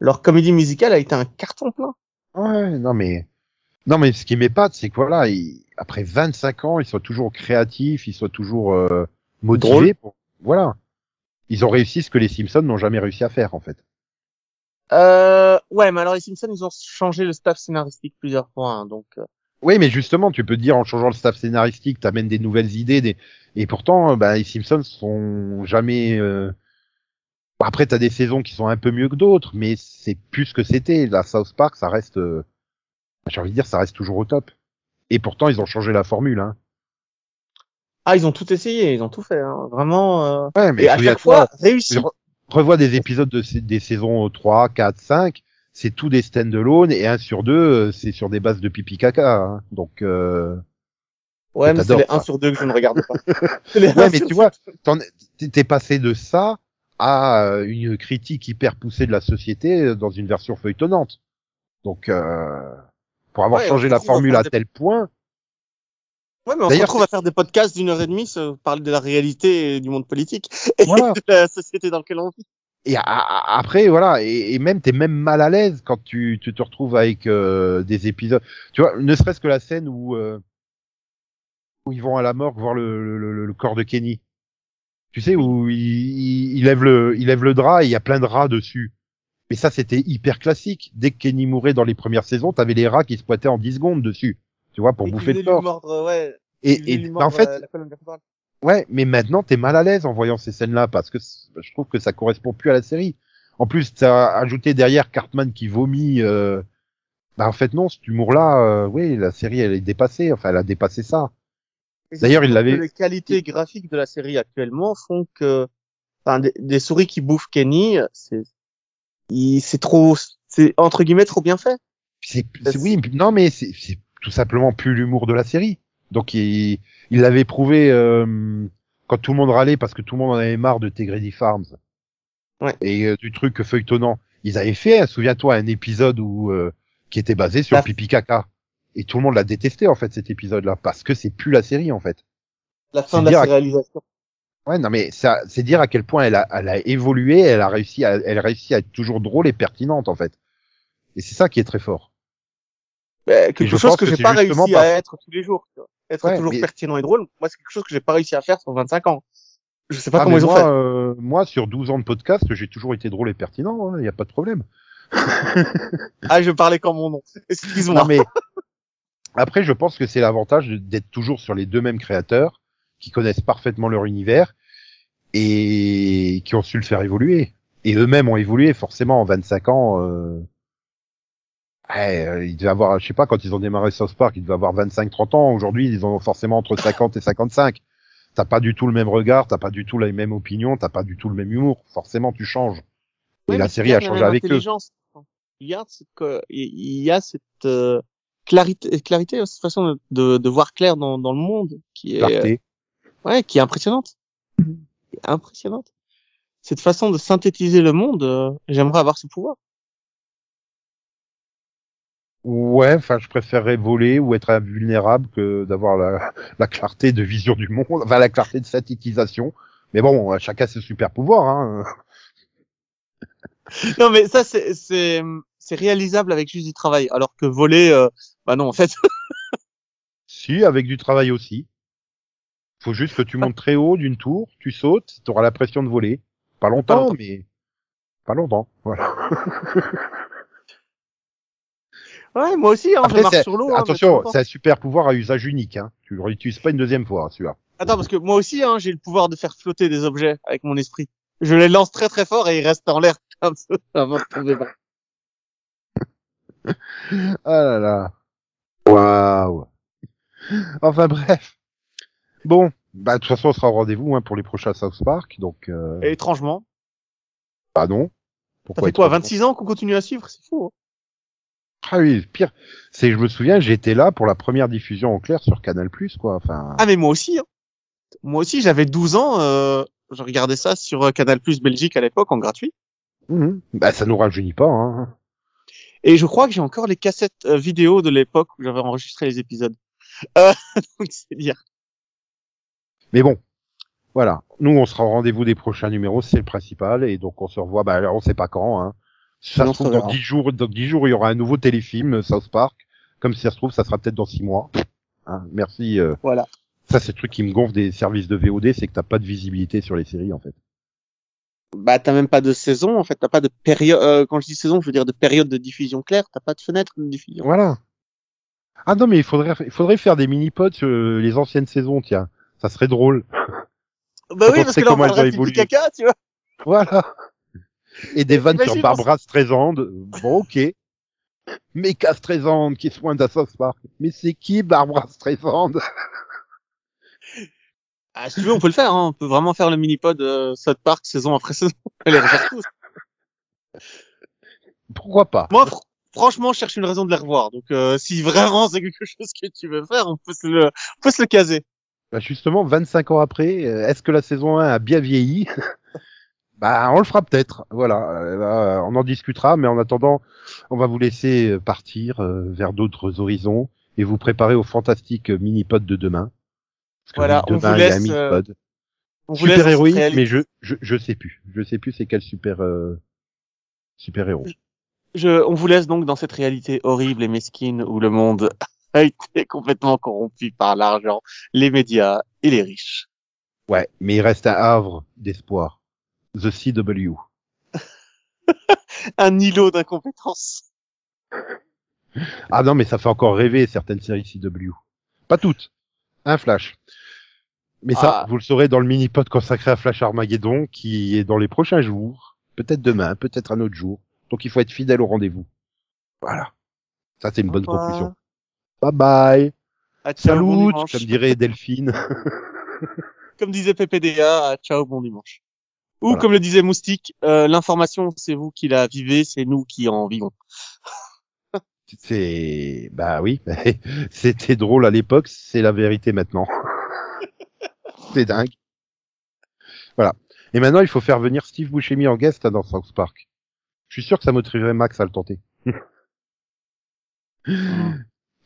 Leur comédie musicale a été un carton plein. Ouais, non mais non mais ce qui m'épate, c'est que voilà, ils- après 25 ans, ils sont toujours créatifs, ils sont toujours euh, motivés. Pour... Voilà, ils ont réussi ce que les Simpsons n'ont jamais réussi à faire en fait. Euh, ouais, mais alors les Simpsons, ils ont changé le staff scénaristique plusieurs fois, hein, donc. euh, Oui, mais justement, tu peux te dire en changeant le staff scénaristique, t'amènes des nouvelles idées, des... et pourtant, euh, bah, les Simpsons sont jamais. euh, bon, Après, t'as des saisons qui sont un peu mieux que d'autres, mais c'est plus ce que c'était. La South Park, ça reste. euh, J'ai envie de dire, ça reste toujours au top. Et pourtant, ils ont changé la formule. Hein. Ah, ils ont tout essayé, ils ont tout fait, hein, vraiment. euh, Ouais, mais Et à chaque fois, réussi. re- revois des épisodes de des saisons 3, 4, 5, c'est tout des stand-alone et un sur deux, euh, c'est sur des bases de pipi caca. hein. Donc, euh... Ouais, mais c'est les ça. 1 sur 2 que je ne regarde pas. Ouais, 1 mais tu vois, t'es passé de ça à euh, une critique hyper poussée de la société euh, dans une version feuilletonnante. Donc, euh... pour avoir Ouais, changé la formule à tel point, Ouais, mais on se retrouve à faire des podcasts d'une heure et demie, se parler de la réalité et du monde politique. Et Voilà. de la société dans laquelle on vit. et après voilà et, et même t'es même mal à l'aise quand tu, tu te retrouves avec euh, des épisodes. Tu vois ne serait-ce que la scène où euh, où ils vont à la morgue voir le, le, le- le corps de Kenny. Tu sais où il, il, il lève le il lève le drap et il y a plein de rats dessus. Mais ça c'était hyper classique. Dès que Kenny mourait dans les premières saisons t'avais les rats qui se pointaient en 10 secondes dessus tu vois pour Et bouffer lui corps mordre, ouais, qui et, et bah, en fait euh. Ouais, mais maintenant t'es mal à l'aise en voyant ces scènes-là parce que je trouve que ça correspond plus à la série. En plus, t'as ajouté derrière Cartman qui vomit. Euh... Bah en fait non, cet humour-là, euh, oui, la série elle est dépassée. Enfin, elle a dépassé ça. D'ailleurs, il l'avait- Les qualités graphiques de la série actuellement font que, enfin, des, des souris qui bouffent Kenny, c'est, il- c'est trop, c'est entre guillemets trop bien fait. C'est, c'est- oui, non, mais c'est, c'est tout simplement plus l'humour de la série. Donc il, il l'avait prouvé euh, quand tout le monde râlait parce que tout le monde en avait marre de Tegredy Farms. Ouais. Et euh, du truc feuilletonnant. Ils avaient fait, hein, souviens-toi, un épisode où euh, qui était basé sur La- pipi caca. Et tout le monde l'a détesté en fait cet épisode-là parce que c'est plus la série en fait. La fin de la à- réalisation. Ouais, non mais ça, c'est dire à quel point elle a, elle a évolué, elle a réussi, à, elle réussit à être toujours drôle et pertinente en fait. Et c'est ça qui est très fort. Et quelque je chose que que j'ai pas réussi à être tous les jours. Être Ouais, toujours mais- pertinent et drôle. Moi, c'est quelque chose que j'ai pas réussi à faire sur 25 ans. Je sais pas Ah, comment ils ont moi, fait. euh, moi, sur 12 ans de podcast, j'ai toujours été drôle et pertinent, il n'y a pas de problème. Ah, je parlais comme mon nom. Excuse-moi. Mais après, je pense que c'est l'avantage d'être toujours sur les deux mêmes créateurs qui connaissent parfaitement leur univers et qui ont su le faire évoluer. Et eux-mêmes ont évolué, forcément, en 25 ans. Euh... ouais, euh, ils devaient avoir, je sais pas, quand ils ont démarré South Park, ils devaient avoir 25-30 ans. Aujourd'hui, ils ont forcément entre 50 et 55. T'as pas du tout le même regard, t'as pas du tout la même opinion, t'as pas du tout le même humour. Forcément, tu changes. Et la série il a changé avec eux. Il y a cette, il y a cette euh, clarité, clarité, cette façon de, de, de voir clair dans, dans le monde qui est, Clarté. ouais, qui est impressionnante. Impressionnante. Cette façon de synthétiser le monde, euh, j'aimerais avoir ce pouvoir. Ouais, enfin, je préférerais voler ou être invulnérable que d'avoir la, la clarté de vision du monde, enfin la clarté de synthétisation. Mais bon, chacun ses super pouvoirs. Hein. Non, mais ça, c'est, c'est, c'est réalisable avec juste du travail. Alors que voler, euh, bah non, en fait. Si, avec du travail aussi. Faut juste que tu montes très haut d'une tour, tu sautes, tu auras la pression de voler. Pas longtemps, longtemps. mais pas longtemps. Voilà. Ouais, moi aussi, hein, je marche sur l'eau. hein, attention, c'est un super pouvoir à usage unique. Hein. Tu le réutilises pas une deuxième fois, celui-là. Attends, parce que moi aussi, hein, j'ai le pouvoir de faire flotter des objets avec mon esprit. je les lance très très fort et ils restent en l'air comme ça avant de tomber bas. Ah là là. Waouh. Enfin bref. Bon, bah de toute façon on sera au rendez-vous hein, pour les prochains South Park, donc euh, Et étrangement, bah non. ça Pourquoi fait quoi, étrangement 26 ans qu'on continue à suivre, c'est fou. hein. Ah oui, pire. C'est je me souviens, j'étais là pour la première diffusion en clair sur Canal quoi. Enfin, Ah mais moi aussi, hein. moi aussi j'avais 12 ans, euh, je regardais ça sur euh, Canal Plus Belgique à l'époque en gratuit. mhm. bah ça nous rajeunit pas. Hein. Et je crois que j'ai encore les cassettes euh, vidéo de l'époque où j'avais enregistré les épisodes. Euh, donc c'est dire. Mais bon, voilà. Nous, on sera au rendez-vous des prochains numéros, c'est le principal, et donc on se revoit. Bah, on sait pas quand. Hein. Ça Non, se trouve ça dans dix jours. Dans dix jours, il y aura un nouveau téléfilm euh, South Park. Comme si ça se trouve, ça sera peut-être dans six mois. Hein, merci. euh, Voilà. Ça, c'est le truc qui me gonfle des services de VOD, c'est que t'as pas de visibilité sur les séries, en fait. Bah t'as même pas de saison en fait, t'as pas de période. euh, quand je dis saison, je veux dire de période de diffusion claire. T'as pas de fenêtre de diffusion. Voilà. Ah non, mais il faudrait, il faudrait faire des mini-pods sur euh, les anciennes saisons, tiens. Ça serait drôle. Bah oui, parce que là on comment elles ont parlera de évolué. pipi caca, tu vois. Voilà. Et des vannes sur Barbara Streisand. Bon, ok. Méca Streisand qui soigne à South Park. Mais c'est qui Barbara Streisand? Ah, si tu veux, on peut le faire. Hein. On peut vraiment faire le mini-pod euh, South Park saison après saison. Refaire tous. Pourquoi pas? Moi, fr- franchement, je cherche une raison de les revoir. Donc, euh, si vraiment c'est quelque chose que tu veux faire, on peut se le, on peut se le caser. bah Justement, 25 ans après, euh, est-ce que la saison 1 a bien vieilli? Bah, on le fera peut-être. Voilà, euh, là, on en discutera, mais en attendant, on va vous laisser euh, partir euh, vers d'autres horizons et vous préparer au fantastique euh, mini-pod de demain. Parce que Voilà, on vous il y a un laisse, mini-pod. On vous laisse super héroïque, mais je, je je sais plus. Je sais plus c'est quel super euh, super héros. Je, on vous laisse donc dans cette réalité horrible et mesquine où le monde a été complètement corrompu par l'argent, les médias et les riches. Ouais, mais il reste un havre d'espoir. The CW. Un îlot d'incompétence. Ah non, mais ça fait encore rêver certaines séries CW. Pas toutes. Un Flash. Mais ça, Ah. vous le saurez dans le mini-pod consacré à Flash Armageddon, qui est dans les prochains jours. Peut-être demain, peut-être un autre jour. Donc il faut être fidèle au rendez-vous. Voilà. Ça, c'est une bonne conclusion. Bye bye. Ah, ciao, bon Salut, dimanche. comme dirait Delphine. Comme disait PPDA, ah, ciao, bon dimanche. Ou Voilà. comme le disait Moustique, euh, l'information, c'est vous qui la vivez, c'est nous qui en vivons. C'est, bah oui, c'était drôle à l'époque, c'est la vérité maintenant. c'est dingue. Voilà. Et maintenant, il faut faire venir Steve Buscemi en guest dans South Park. Je suis sûr que ça motiverait Max à le tenter.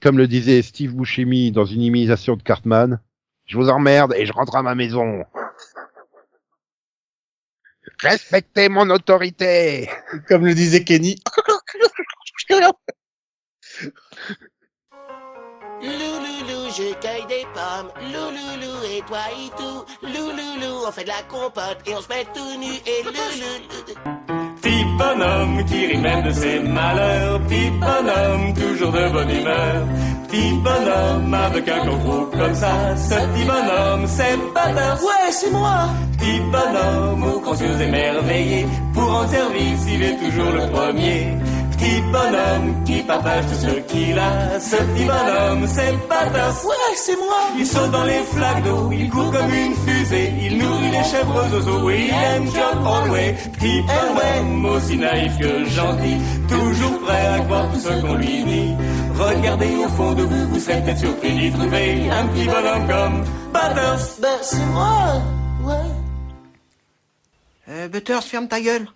Comme le disait Steve Buscemi dans une imitation de Cartman, je vous emmerde et je rentre à ma maison. Respectez mon autorité. Comme le disait Kenny. Louloulou, je cueille des pommes. Louloulou, et toi et tout. Louloulou, on fait de la compote et on se met tout nu. Et louloulou. Petit bonhomme qui rit même de ses malheurs. Petit bonhomme toujours de bonne humeur. Petit bonhomme avec un gros comme ça. Ce petit bonhomme, c'est Butters. Ouais, c'est moi. Petit bonhomme aux grands yeux émerveillés. Pour rendre service, il est toujours le premier. Petit bonhomme qui partage tout ce qu'il a. Ce petit bonhomme, c'est Butters. Ouais, c'est moi. Il saute dans les flaques d'eau, il court comme une fusée, il nourrit les chèvres aux eaux et il aime John Conway. Petit bonhomme aussi naïf que gentil, toujours prêt à croire tout ce qu'on lui dit. Regardez au fond de vous, vous serez peut-être surpris d'y trouver un petit bonhomme comme Butters. Ben, c'est moi. Ouais. Euh, Butters, ferme ta gueule.